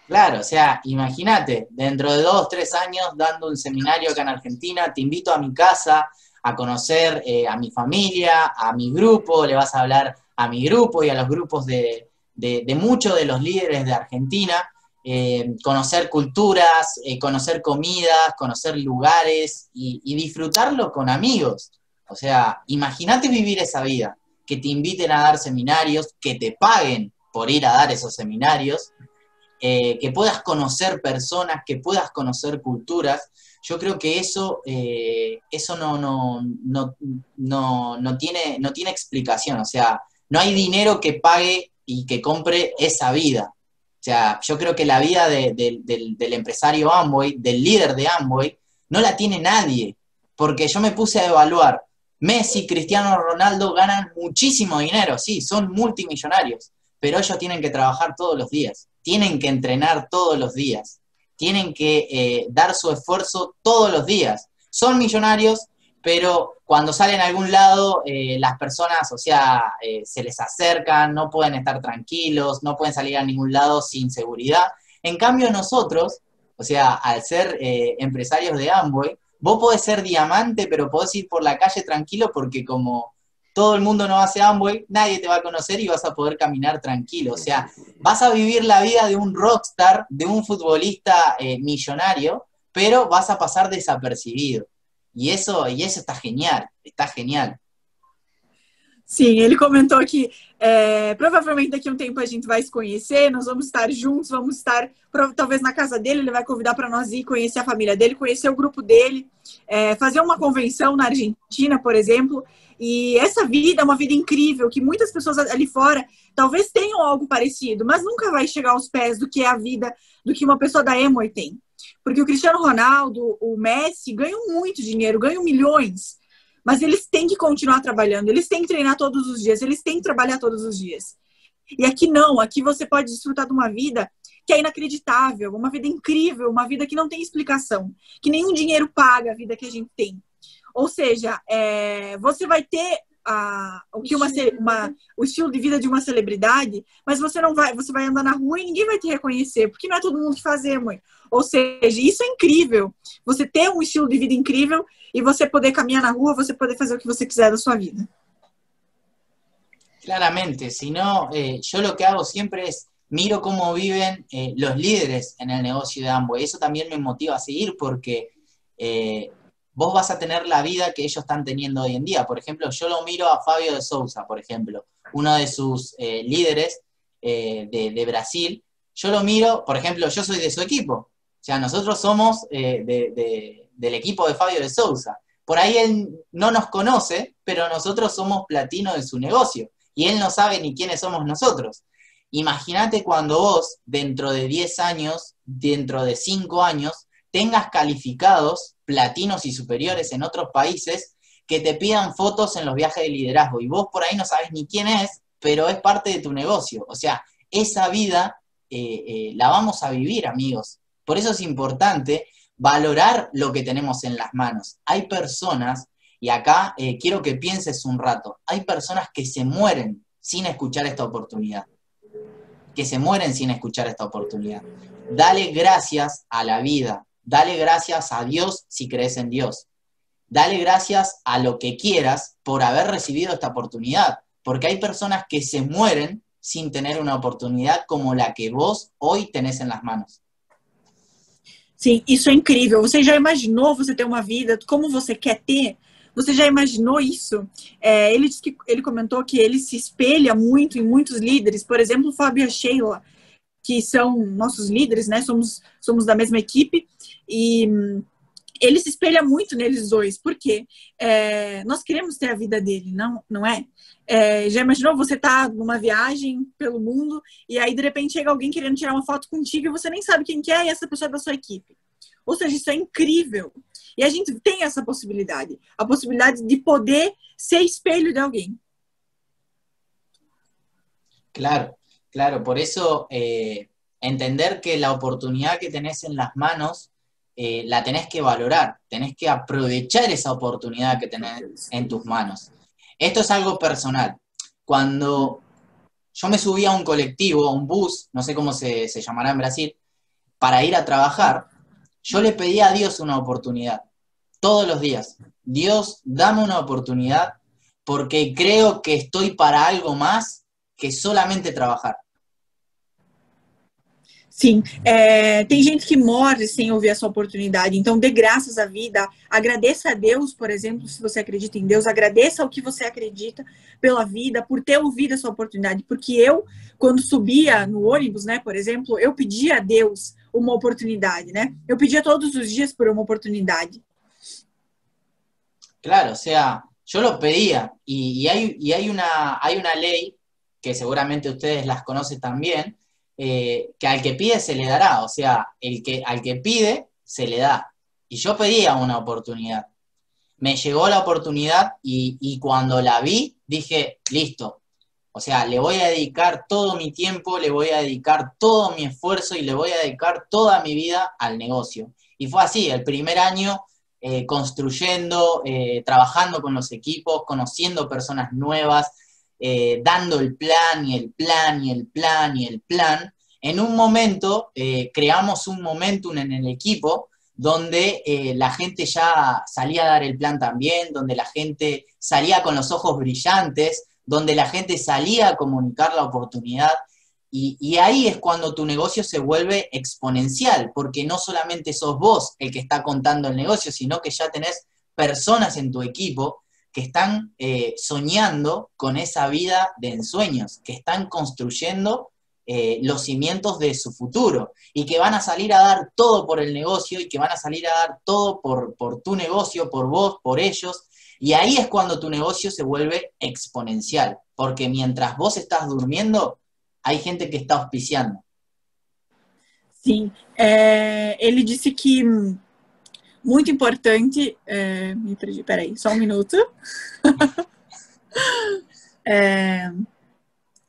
Claro, o sea, imagínate, dentro de dos, tres años dando un seminario acá en Argentina, te invito a mi casa a conocer eh, a mi familia, a mi grupo, le vas a hablar a mi grupo y a los grupos de, de muchos de los líderes de Argentina eh, conocer culturas, eh, conocer comidas, conocer lugares y, disfrutarlo con amigos. O sea, imagínate vivir esa vida, que te inviten a dar seminarios, que te paguen por ir a dar esos seminarios, eh, que puedas conocer personas, que puedas conocer culturas. Yo creo que eso, eso no, no, no, no, tiene, no tiene explicación. O sea, no hay dinero que pague y que compre esa vida. O sea, yo creo que la vida del, empresario Amway, del líder de Amway, no la tiene nadie, porque yo me puse a evaluar. Messi, Cristiano Ronaldo ganan muchísimo dinero, sí, son multimillonarios, pero ellos tienen que trabajar todos los días, tienen que entrenar todos los días, tienen que eh, dar su esfuerzo todos los días. Son millonarios, pero cuando salen a algún lado, eh, las personas, o sea, eh, se les acercan, no pueden estar tranquilos, no pueden salir a ningún lado sin seguridad. En cambio, nosotros, o sea, al ser empresarios de Amway, vos podés ser diamante, pero podés ir por la calle tranquilo porque como todo el mundo no hace Amway, nadie te va a conocer y vas a poder caminar tranquilo. O sea, vas a vivir la vida de un rockstar, de un futbolista millonario, pero vas a pasar desapercibido. E isso, e isso está genial, está genial. Sim, ele comentou que é, provavelmente daqui a um tempo a gente vai se conhecer, nós vamos estar juntos, vamos estar talvez na casa dele, ele vai convidar para nós ir conhecer a família dele, conhecer o grupo dele, é, fazer uma convenção na Argentina, por exemplo. E essa vida é uma vida incrível, que muitas pessoas ali fora talvez tenham algo parecido, mas nunca vai chegar aos pés do que é a vida, do que uma pessoa da Emoy tem. Porque o Cristiano Ronaldo, o Messi ganham muito dinheiro, ganham milhões. Mas eles têm que continuar trabalhando, eles têm que treinar todos os dias, eles têm que trabalhar todos os dias. E aqui não, aqui você pode desfrutar de uma vida que é inacreditável, uma vida incrível, uma vida que não tem explicação, que nenhum dinheiro paga a vida que a gente tem. Ou seja, é, você vai ter a, o que uma, uma, o estilo de vida de uma celebridade, mas você não vai, você vai andar na rua e ninguém vai te reconhecer, porque não é todo mundo que faz mãe. Ou seja, isso é incrível. Você ter um estilo de vida incrível e você poder caminhar na rua, você poder fazer o que você quiser da sua vida. Claramente, si no, eh, yo lo que hago siempre es miro cómo viven eh, los líderes en el negocio de Amway. Eso también me motiva a seguir porque eh, vos vas a tener la vida que ellos están teniendo hoy en día. Por ejemplo, yo lo miro a Fabio de Souza, por ejemplo, uno de sus eh, líderes eh, de, Brasil. Yo lo miro, por ejemplo, yo soy de su equipo. O sea, nosotros somos eh, del equipo de Fabio de Souza. Por ahí él no nos conoce, pero nosotros somos platino de su negocio. Y él no sabe ni quiénes somos nosotros. Imagínate cuando vos, dentro de 10 años, dentro de 5 años, tengas calificados platinos y superiores en otros países que te pidan fotos en los viajes de liderazgo y vos por ahí no sabes ni quién es, pero es parte de tu negocio. O sea, esa vida eh, eh, la vamos a vivir, amigos. Por eso es importante valorar lo que tenemos en las manos. Hay personas, y acá eh, quiero que pienses un rato, hay personas que se mueren sin escuchar esta oportunidad, que se mueren sin escuchar esta oportunidad. Dale gracias a la vida, Dale gracias a Dios si crees en Dios. Dale gracias a lo que quieras por haber recibido esta oportunidad, porque hay personas que se mueren sin tener una oportunidad como la que vos hoy tenés en las manos. Sim, isso é incrível. Você já imaginou você ter uma vida como você quer ter? Você já imaginou isso? É, ele que ele comentou que ele se espelha muito em muitos líderes, por exemplo, Fábio Sheila, que são nossos líderes, né? Somos, somos da mesma equipe e ele se espelha muito neles dois, porque é, nós queremos ter a vida dele, não, não é? é já imaginou você tá numa viagem pelo mundo e aí de repente chega alguém querendo tirar uma foto contigo e você nem sabe quem que é e essa pessoa é da sua equipe. Ou seja, isso é incrível. E a gente tem essa possibilidade, a possibilidade de poder ser espelho de alguém. Claro. Claro, por eso eh, entender que la oportunidad que tenés en las manos eh, la tenés que valorar, tenés que aprovechar esa oportunidad que tenés en tus manos. Esto es algo personal. Cuando yo me subí a un colectivo, a un bus, no sé cómo se, se llamará en Brasil, para ir a trabajar, yo le pedí a Dios una oportunidad, todos los días. Dios, dame una oportunidad porque creo que estoy para algo más que solamente trabajar. Sim, é, tem gente que morre sem ouvir essa oportunidade. Então, dê graças à vida, agradeça a Deus, por exemplo, se você acredita em Deus, agradeça o que você acredita pela vida, por ter ouvido essa oportunidade. Porque eu, quando subia no ônibus, né, por exemplo, eu pedia a Deus uma oportunidade, né? Eu pedia todos os dias por uma oportunidade. Claro, o sea, yo lo pedía y, y, hay, y hay, una, hay una ley que seguramente ustedes las conocen también, Eh, que al que pide se le dará, o sea, el que, al que pide se le da. Y yo pedía una oportunidad. Me llegó la oportunidad y, y cuando la vi dije, listo, o sea, le voy a dedicar todo mi tiempo, le voy a dedicar todo mi esfuerzo y le voy a dedicar toda mi vida al negocio. Y fue así, el primer año eh, construyendo, eh, trabajando con los equipos, conociendo personas nuevas, eh, dando el plan y el plan y el plan y el plan, en un momento eh, creamos un momentum en el equipo donde eh, la gente ya salía a dar el plan también, donde la gente salía con los ojos brillantes, donde la gente salía a comunicar la oportunidad. Y, y, ahí es cuando tu negocio se vuelve exponencial, porque no solamente sos vos el que está contando el negocio, sino que ya tenés personas en tu equipo que están eh, soñando con esa vida de ensueños, que están construyendo eh, los cimientos de su futuro y que van a salir a dar todo por el negocio y que van a salir a dar todo por, tu negocio, por vos, por ellos. Y ahí es cuando tu negocio se vuelve exponencial, porque mientras vos estás durmiendo, hay gente que está auspiciando. Sim, é, ele disse que muito importante. É, me perdi, peraí, só um minuto. é,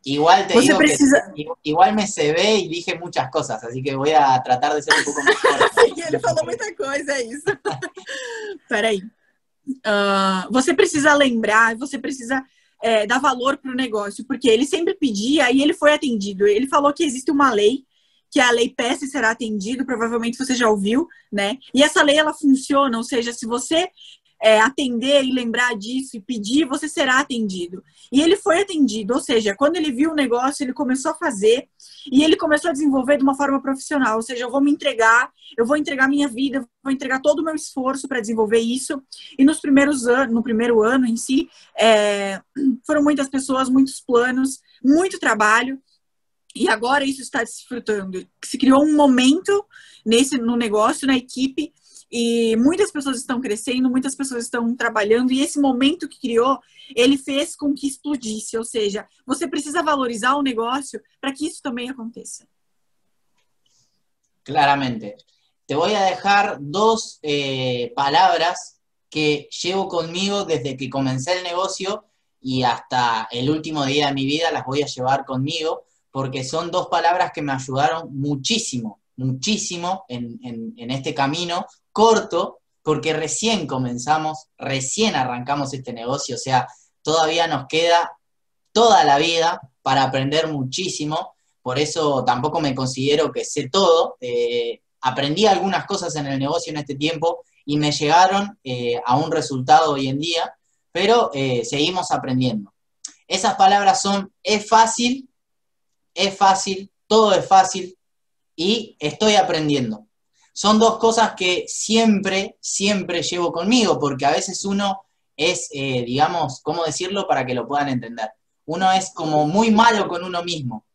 Igual te Você digo precisa- que igual me se ve y dije muchas cosas, así que voy a tratar de ser un poco mejor. ele falou muita coisa, é isso. Peraí. Ah, você precisa lembrar, você precisa é, dar valor para o negócio, porque ele sempre pedia e ele foi atendido. Ele falou que existe uma lei, que a lei peça e será atendido, provavelmente você já ouviu, né? E essa lei ela funciona, ou seja, se você é, atender e lembrar disso e pedir, você será atendido. E ele foi atendido, ou seja, quando ele viu o negócio, ele começou a fazer e ele começou a desenvolver de uma forma profissional, ou seja, eu vou me entregar, eu vou entregar minha vida, eu vou entregar todo o meu esforço para desenvolver isso. E nos primeiros anos, no primeiro ano em si, é, foram muitas pessoas, muitos planos, muito trabalho. E agora isso está desfrutando. Se criou um momento nesse no negócio, na equipe, e muitas pessoas estão crescendo, muitas pessoas estão trabalhando, e esse momento que criou, ele fez com que explodisse. Ou seja, você precisa valorizar o negócio para que isso também aconteça. Claramente. Te voy a dejar dos eh, palabras que llevo conmigo desde que comencé el negocio y hasta el último día de mi vida las voy a llevar conmigo porque son dos palabras que me ayudaron muchísimo, muchísimo en, este camino corto, porque recién comenzamos, recién arrancamos este negocio, o sea, todavía nos queda toda la vida para aprender muchísimo, por eso tampoco me considero que sé todo. eh, aprendí algunas cosas en el negocio en este tiempo y me llegaron eh, a un resultado hoy en día, pero eh, seguimos aprendiendo. Esas palabras son, es fácil, es fácil, todo es fácil y estoy aprendiendo. Son dos cosas que siempre, siempre llevo conmigo, porque a veces uno es, eh, digamos, ¿cómo decirlo para que lo puedan entender? Uno es como muy malo con uno mismo.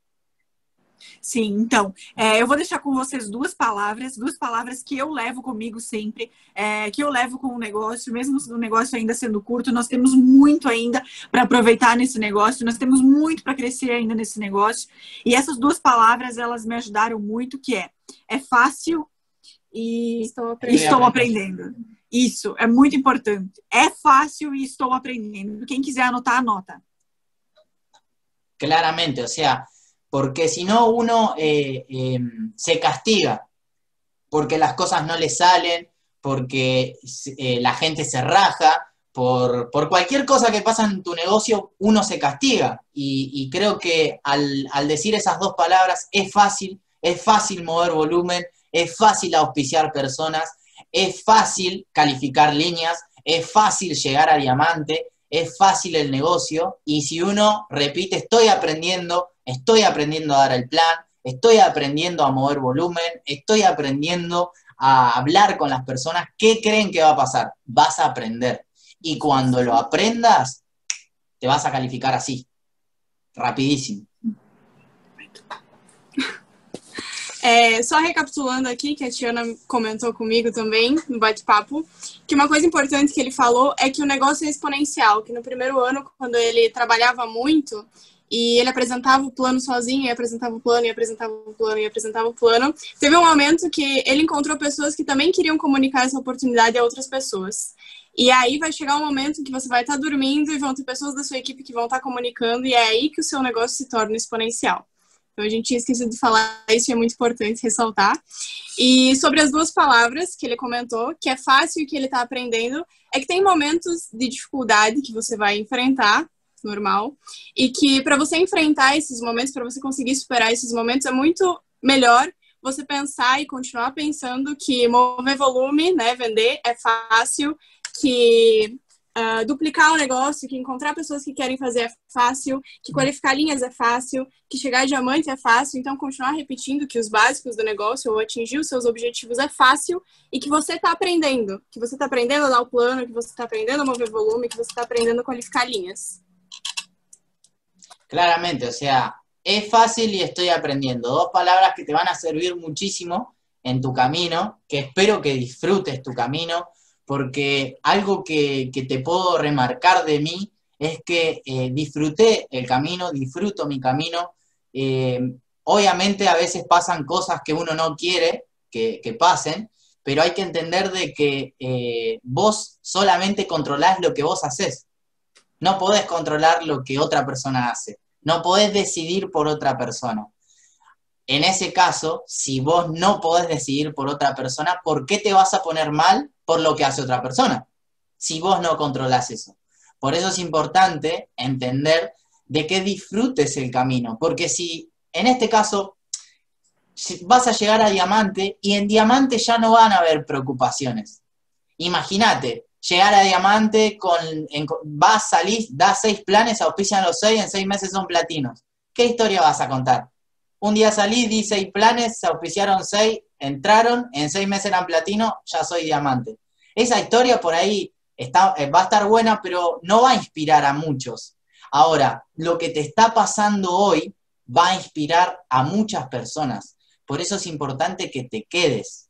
Sim, então, é, eu vou deixar com vocês duas palavras, duas palavras que eu levo comigo sempre, é, que eu levo com o negócio, mesmo o negócio ainda sendo curto, nós temos muito ainda para aproveitar nesse negócio, nós temos muito para crescer ainda nesse negócio. E essas duas palavras, elas me ajudaram muito, que é, é fácil e Estou aprendendo. estou aprendendo. Isso, é muito importante. É fácil e estou aprendendo. Quem quiser anotar, anota. Claramente, o sea, porque si no uno eh, eh, se castiga, porque las cosas no le salen, porque eh, la gente se raja, por, por, cualquier cosa que pasa en tu negocio, uno se castiga. Y, y creo que al, al, decir esas dos palabras es fácil, es fácil mover volumen, es fácil auspiciar personas, es fácil calificar líneas, es fácil llegar a diamante, es fácil el negocio. Y si uno repite, estoy aprendiendo, estoy aprendiendo a dar el plan, estoy aprendiendo a mover volumen, estoy aprendiendo a hablar con las personas, ¿qué creen que va a pasar? Vas a aprender. Y cuando lo aprendas, te vas a calificar así, rapidísimo. É, só recapitulando aqui, que a Tiana comentou comigo também no bate-papo, que uma coisa importante que ele falou é que o negócio é exponencial, que no primeiro ano, quando ele trabalhava muito, e ele apresentava o plano sozinho, e apresentava o plano, e apresentava o plano, e apresentava o plano. Teve um momento que ele encontrou pessoas que também queriam comunicar essa oportunidade a outras pessoas. E aí vai chegar um momento que você vai estar dormindo e vão ter pessoas da sua equipe que vão estar comunicando, e é aí que o seu negócio se torna exponencial. Então a gente tinha esquecido de falar isso é muito importante ressaltar. E sobre as duas palavras que ele comentou, que é fácil e que ele está aprendendo, é que tem momentos de dificuldade que você vai enfrentar, normal, e que para você enfrentar esses momentos, para você conseguir superar esses momentos, é muito melhor você pensar e continuar pensando que mover volume, né, vender é fácil, que uh, duplicar o negócio, que encontrar pessoas que querem fazer é fácil, que qualificar linhas é fácil, que chegar a diamante é fácil, então continuar repetindo que os básicos do negócio ou atingir os seus objetivos é fácil e que você está aprendendo, que você está aprendendo a dar o plano, que você está aprendendo a mover volume, que você está aprendendo a qualificar linhas. Claramente, o sea, es fácil y estoy aprendiendo. Dos palabras que te van a servir muchísimo en tu camino, que espero que disfrutes tu camino, porque algo que, que te puedo remarcar de mí es que eh, disfruté el camino, disfruto mi camino. Eh, obviamente a veces pasan cosas que uno no quiere que, que pasen, pero hay que entender de que eh, vos solamente controlás lo que vos haces. No podés controlar lo que otra persona hace. No podés decidir por otra persona. En ese caso, si vos no podés decidir por otra persona, ¿por qué te vas a poner mal por lo que hace otra persona? Si vos no controlás eso. Por eso es importante entender de que disfrutes el camino, porque si en este caso vas a llegar a diamante y en diamante ya no van a haber preocupaciones. Imagínate, llegar a diamante con, vas, salís, das seis planes, auspician los seis, en seis meses son platinos. ¿Qué historia vas a contar? Un día salí, di seis planes, se auspiciaron seis, entraron, en seis meses eran platino, ya soy diamante. Esa historia por ahí está, eh, va a estar buena, pero no va a inspirar a muchos. Ahora, lo que te está pasando hoy va a inspirar a muchas personas. Por isso é importante que te quedes.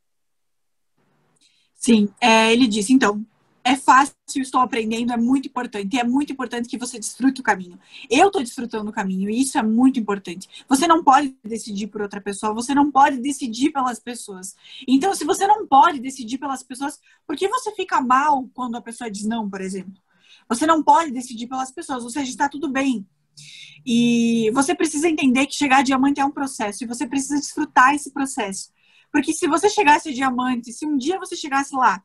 Sim, é, ele disse, então, é fácil, estou aprendendo, é muito importante. E é muito importante que você desfrute o caminho. Eu estou desfrutando o caminho, e isso é muito importante. Você não pode decidir por outra pessoa, você não pode decidir pelas pessoas. Então, se você não pode decidir pelas pessoas, por que você fica mal quando a pessoa diz não, por exemplo? Você não pode decidir pelas pessoas, ou seja, está tudo bem. E você precisa entender que chegar a diamante é um processo e você precisa desfrutar esse processo. Porque se você chegasse a diamante, se um dia você chegasse lá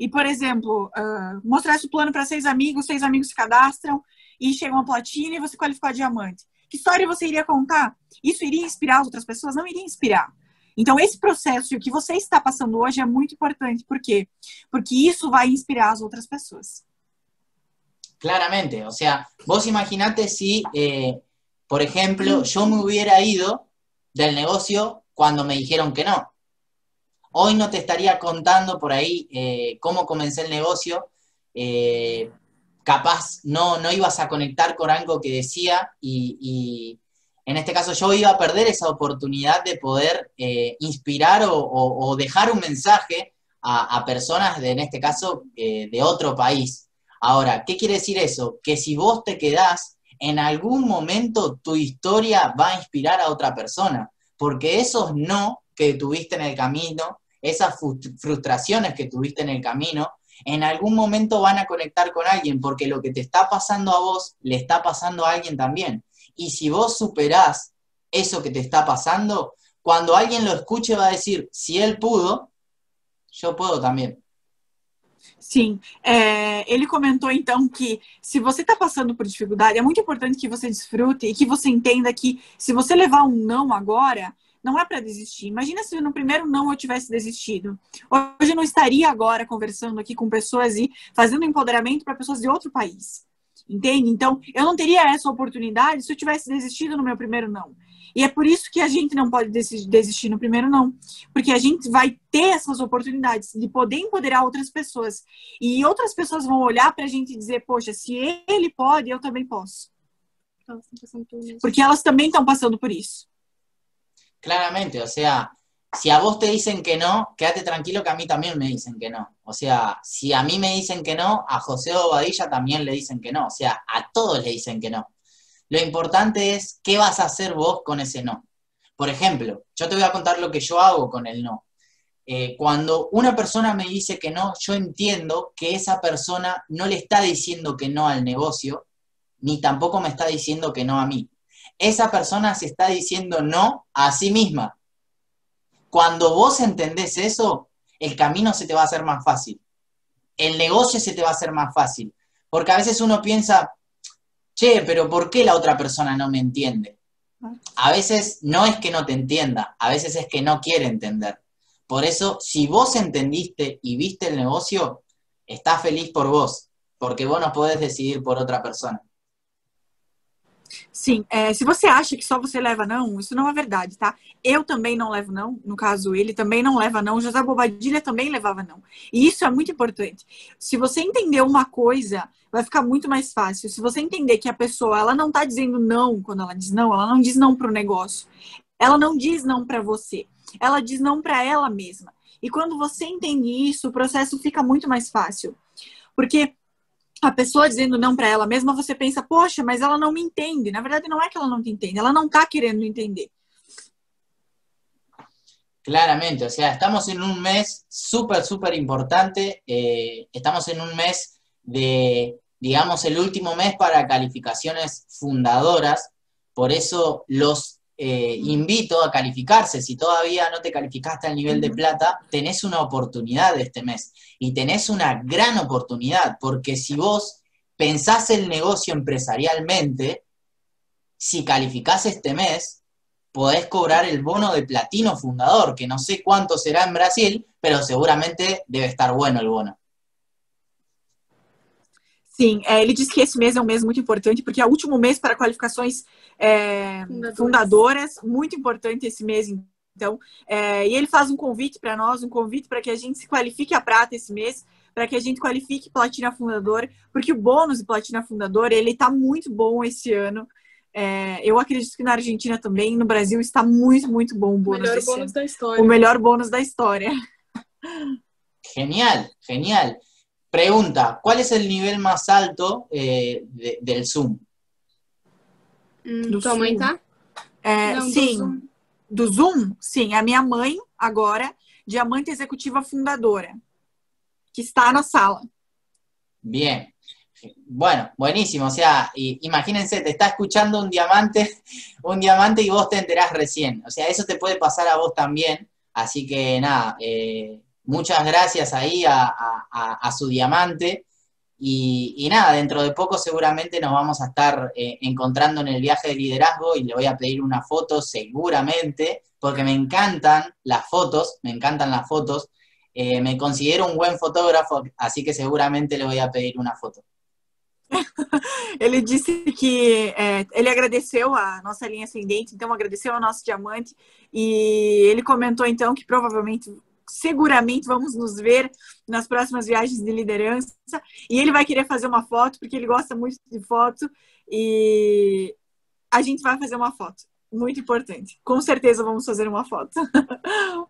e, por exemplo, uh, mostrasse o plano para seis amigos, seis amigos se cadastram e chegam a platina e você qualificou a diamante, que história você iria contar? Isso iria inspirar as outras pessoas? Não iria inspirar. Então, esse processo que você está passando hoje é muito importante. Por quê? Porque isso vai inspirar as outras pessoas. Claramente, o sea, vos imaginate si, eh, por ejemplo, yo me hubiera ido del negocio cuando me dijeron que no. Hoy no te estaría contando por ahí eh, cómo comencé el negocio. Eh, capaz no, no ibas a conectar con algo que decía y, en este caso yo iba a perder esa oportunidad de poder inspirar o, dejar un mensaje a, a personas, de, en este caso, de otro país. Ahora, ¿qué quiere decir eso? Que si vos te quedás, en algún momento tu historia va a inspirar a otra persona, porque esos no que tuviste en el camino, esas frustraciones que tuviste en el camino, en algún momento van a conectar con alguien, porque lo que te está pasando a vos le está pasando a alguien también. Y si vos superás eso que te está pasando, cuando alguien lo escuche va a decir, si él pudo, yo puedo también. Sim, é, ele comentou então que se você está passando por dificuldade, é muito importante que você desfrute e que você entenda que se você levar um não agora, não é para desistir. Imagina se no primeiro não eu tivesse desistido. Hoje eu não estaria agora conversando aqui com pessoas e fazendo empoderamento para pessoas de outro país. Entende? Então, eu não teria essa oportunidade se eu tivesse desistido no meu primeiro não. E é por isso que a gente não pode desistir no primeiro não, porque a gente vai ter essas oportunidades de poder empoderar outras pessoas. E outras pessoas vão olhar para a gente e dizer, poxa, se ele pode, eu também posso. Porque elas também estão passando por isso. Claramente, o sea, si a vos te dicen que no, quédate tranquilo que a mí también me dicen que no. O sea, si a mí me dicen que no, a José Obadilla también le dicen que no. O sea, a todos le dicen que no. Lo importante es qué vas a hacer vos con ese no. Por ejemplo, yo te voy a contar lo que yo hago con el no. Eh, cuando una persona me dice que no, yo entiendo que esa persona no le está diciendo que no al negocio, ni tampoco me está diciendo que no a mí. Esa persona se está diciendo no a sí misma. Cuando vos entendés eso, el camino se te va a hacer más fácil. El negocio se te va a hacer más fácil. Porque a veces uno piensa, che, pero ¿por qué la otra persona no me entiende? A veces no es que no te entienda, a veces es que no quiere entender. Por eso, si vos entendiste y viste el negocio, estás feliz por vos, porque vos no podés decidir por otra persona. Sim, é, se você acha que só você leva não, isso não é verdade, tá? Eu também não levo não, no caso, ele também não leva não, José Bobadilha também levava não. E isso é muito importante. Se você entender uma coisa, vai ficar muito mais fácil. Se você entender que a pessoa, ela não tá dizendo não quando ela diz não, ela não diz não pro negócio. Ela não diz não para você. Ela diz não para ela mesma. E quando você entende isso, o processo fica muito mais fácil. Porque a pessoa dizendo não para ela mesma, você pensa, poxa, mas ela não me entende. Na verdade, não é que ela não te entende, ela não tá querendo entender. Claramente, o sea, estamos en un mes súper, súper importante, eh, estamos en un mes de, digamos, el último mes para calificaciones fundadoras, por eso los eh, invito a calificarse. Si todavía no te calificaste al nivel de plata, tenés una oportunidad este mes y tenés una gran oportunidad, porque si vos pensás el negocio empresarialmente, si calificás este mes, podés cobrar el bono de platino fundador, que no sé cuánto será en Brasil, pero seguramente deve estar bueno el bono. Sim, é, ele diz que esse mês é um mês muito importante, porque é o último mês para qualificações é, fundadoras, muito importante esse mês, então. É, e ele faz um convite para nós, um convite para que a gente se qualifique a prata esse mês, para que a gente qualifique platina fundador, porque o bônus de platina fundador, ele está muito bom esse ano. É, eu acredito que na Argentina também, no Brasil está muito, muito bom o bônus. Melhor bônus ano. da história. O melhor bônus da história. Genial, genial. Pregunta, ¿cuál es el nivel más alto eh, de, del Zoom? Hum, Do tua mãe Sul. tá? É, Não, do Zoom. do Zoom, sim. A minha mãe, agora, diamante executiva fundadora, que está na sala. Bien. Bueno, buenísimo. O sea, imagínense, te está escuchando un diamante, un diamante y vos te enterás recién. O sea, eso te puede pasar a vos también. Así que nada, eh, muchas gracias ahí a, a- a- su diamante. Y, y nada, dentro de poco seguramente nos vamos a estar eh, encontrando en el viaje de liderazgo y le voy a pedir una foto seguramente, porque me encantan las fotos, me encantan las fotos. Eh, me considero un buen fotógrafo, así que seguramente le voy a pedir una foto. Ele disse que é, ele agradeceu a nossa linha ascendente, então agradeceu ao nosso diamante, e ele comentou então que provavelmente, seguramente, vamos nos ver nas próximas viagens de liderança, e ele vai querer fazer uma foto, porque ele gosta muito de foto, e a gente vai fazer uma foto. Muito importante. Com certeza vamos fazer uma foto.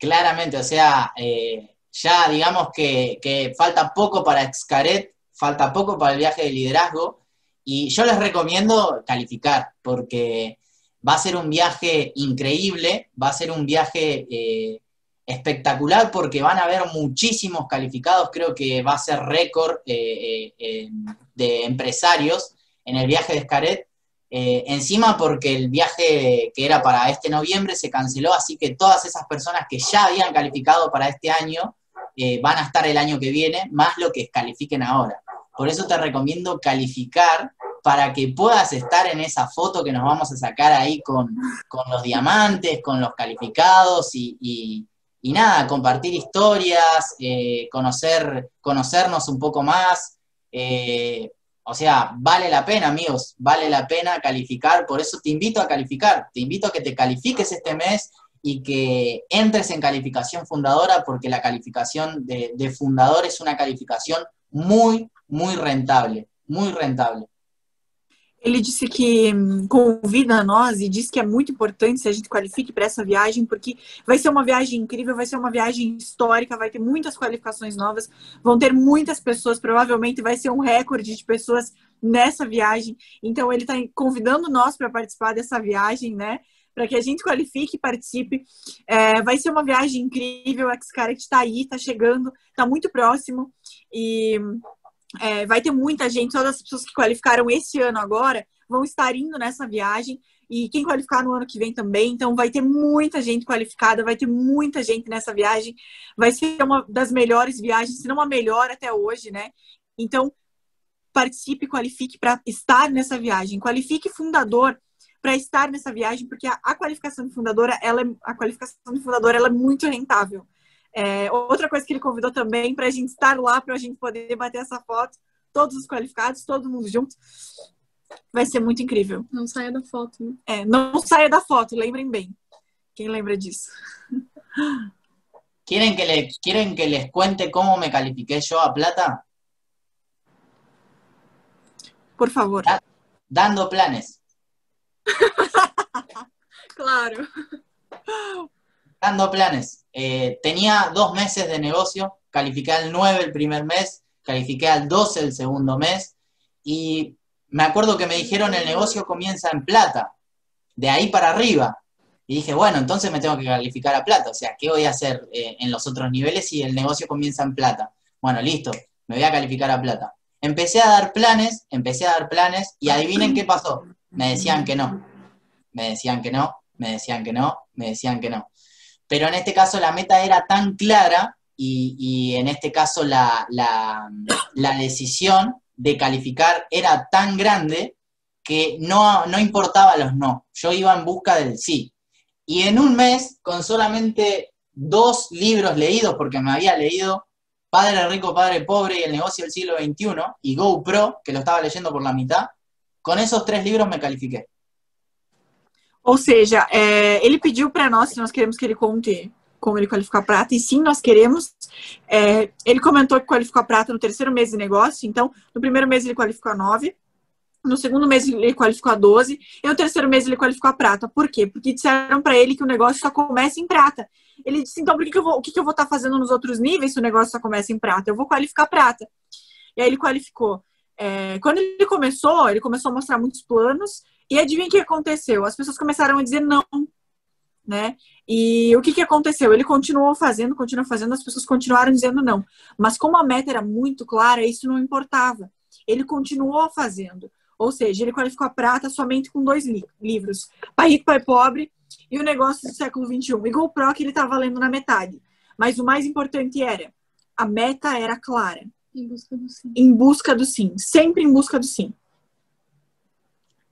Claramente, o sea, eh, ya digamos que, que falta poco para Xcaret, falta poco para el viaje de liderazgo, y yo les recomiendo calificar, porque va a ser un viaje increíble, va a ser un viaje eh, espectacular, porque van a haber muchísimos calificados, creo que va a ser récord eh, eh, de empresarios en el viaje de Xcaret, eh, encima porque el viaje que era para este noviembre se canceló, así que todas esas personas que ya habían calificado para este año van a estar el año que viene, más lo que califiquen ahora. Por eso te recomiendo calificar para que puedas estar en esa foto que nos vamos a sacar ahí con, con los diamantes, con los calificados y- y nada, compartir historias, eh, conocer, conocernos un poco más. eh, o sea, vale la pena, amigos, vale la pena calificar, por eso te invito a calificar, te invito a que te califiques este mes y que entres en calificación fundadora, porque la calificación de, de fundador es una calificación muy, muy rentable, muy rentable. Ele disse que hum, convida nós e diz que é muito importante se a gente qualifique para essa viagem, porque vai ser uma viagem incrível, vai ser uma viagem histórica, vai ter muitas qualificações novas, vão ter muitas pessoas, provavelmente vai ser um recorde de pessoas nessa viagem. Então ele está convidando nós para participar dessa viagem, né? Para que a gente qualifique e participe. É, vai ser uma viagem incrível, a Xcaret está aí, está chegando, está muito próximo e é, vai ter muita gente, todas as pessoas que qualificaram esse ano agora vão estar indo nessa viagem e quem qualificar no ano que vem também. Então vai ter muita gente qualificada, vai ter muita gente nessa viagem. Vai ser uma das melhores viagens, se não a melhor até hoje, né? Então participe, qualifique para estar nessa viagem, qualifique fundador para estar nessa viagem, porque a, a qualificação de fundadora, ela é, a qualificação de fundadora, ela é muito rentável. É, outra coisa que ele convidou também para a gente estar lá, para a gente poder bater essa foto, todos os qualificados, todo mundo junto, vai ser muito incrível. Não saia da foto, né? É, não saia da foto, lembrem bem. Quem lembra disso? ¿Quieren que, le, ¿Quieren que les cuente cómo me califiqué yo a plata? Por favor. Dando planes. Claro. Dando planes. Eh, tenía dos meses de negocio, califiqué al 9 el primer mes, califiqué al 12 el segundo mes, y me acuerdo que me dijeron el negocio comienza en plata, de ahí para arriba. Y dije, bueno, entonces me tengo que calificar a plata. O sea, ¿qué voy a hacer eh, en los otros niveles si el negocio comienza en plata? Bueno, listo, me voy a calificar a plata. Empecé a dar planes, empecé a dar planes y adivinen qué pasó. Me decían que no. Me decían que no, me decían que no, me decían que no. Pero en este caso la meta era tan clara y, en este caso la, decisión de calificar era tan grande que no, no importaba los no, yo iba en busca del sí. Y en un mes, con solamente dos libros leídos, porque me había leído Padre Rico, Padre Pobre y El Negocio del Siglo XXI, y GoPro, que lo estaba leyendo por la mitad, con esos tres livros me califiqué. Ou seja, é, ele pediu para nós se nós queremos que ele conte como ele qualificar prata, e sim, nós queremos. É, ele comentou que qualificou a prata no terceiro mês de negócio, então, no primeiro mês ele qualificou a 9, no segundo mês ele qualificou a 12, e no terceiro mês ele qualificou a prata. Por quê? Porque disseram para ele que o negócio só começa em prata. Ele disse, então, por que, que eu vou, o que, que eu vou estar tá fazendo nos outros níveis se o negócio só começa em prata? Eu vou qualificar prata. E aí ele qualificou. É, quando ele começou, ele começou a mostrar muitos planos, e adivinha o que aconteceu? As pessoas começaram a dizer não, né? E o que, que aconteceu? Ele continuou fazendo, continuou fazendo, as pessoas continuaram dizendo não. Mas como a meta era muito clara, isso não importava. Ele continuou fazendo. Ou seja, ele qualificou a prata somente com dois li livros: Pai Rico, Pai Pobre e o Negócio do Século XXI. E GoPro que ele estava lendo na metade. Mas o mais importante era, a meta era clara. Em busca do sim. Em busca do sim. Sempre em busca do sim.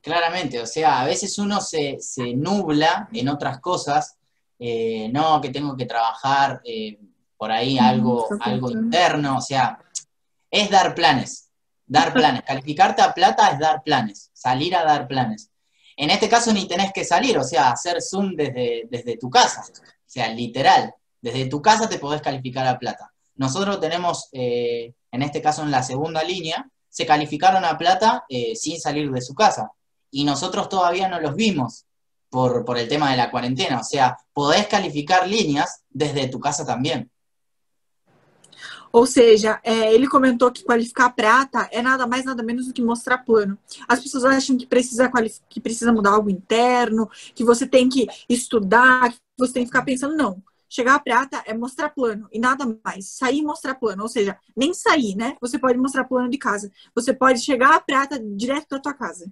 Claramente, o sea, a veces uno se, se nubla en otras cosas, eh, no, que tengo que trabajar eh, por ahí algo, algo interno, o sea, es dar planes, dar planes. Calificarte a plata es dar planes, salir a dar planes. En este caso ni tenés que salir, o sea, hacer Zoom desde, desde tu casa, o sea, literal, desde tu casa te podés calificar a plata. Nosotros tenemos, eh, en este caso en la segunda línea, se calificaron a plata sin salir de su casa y nosotros todavía no los vimos por, por el tema de la cuarentena. O sea, podés calificar líneas desde tu casa também. Ou seja, é, ele comentou que qualificar prata é nada mais, nada menos do que mostrar plano. As pessoas acham que precisa, que precisa mudar algo interno, que você tem que estudar, que você tem que ficar pensando. Não. Chegar a prata é mostrar plano e nada mais. Sair e mostrar plano. Ou seja, nem sair, né? Você pode mostrar plano de casa. Você pode chegar a prata direto da tua casa.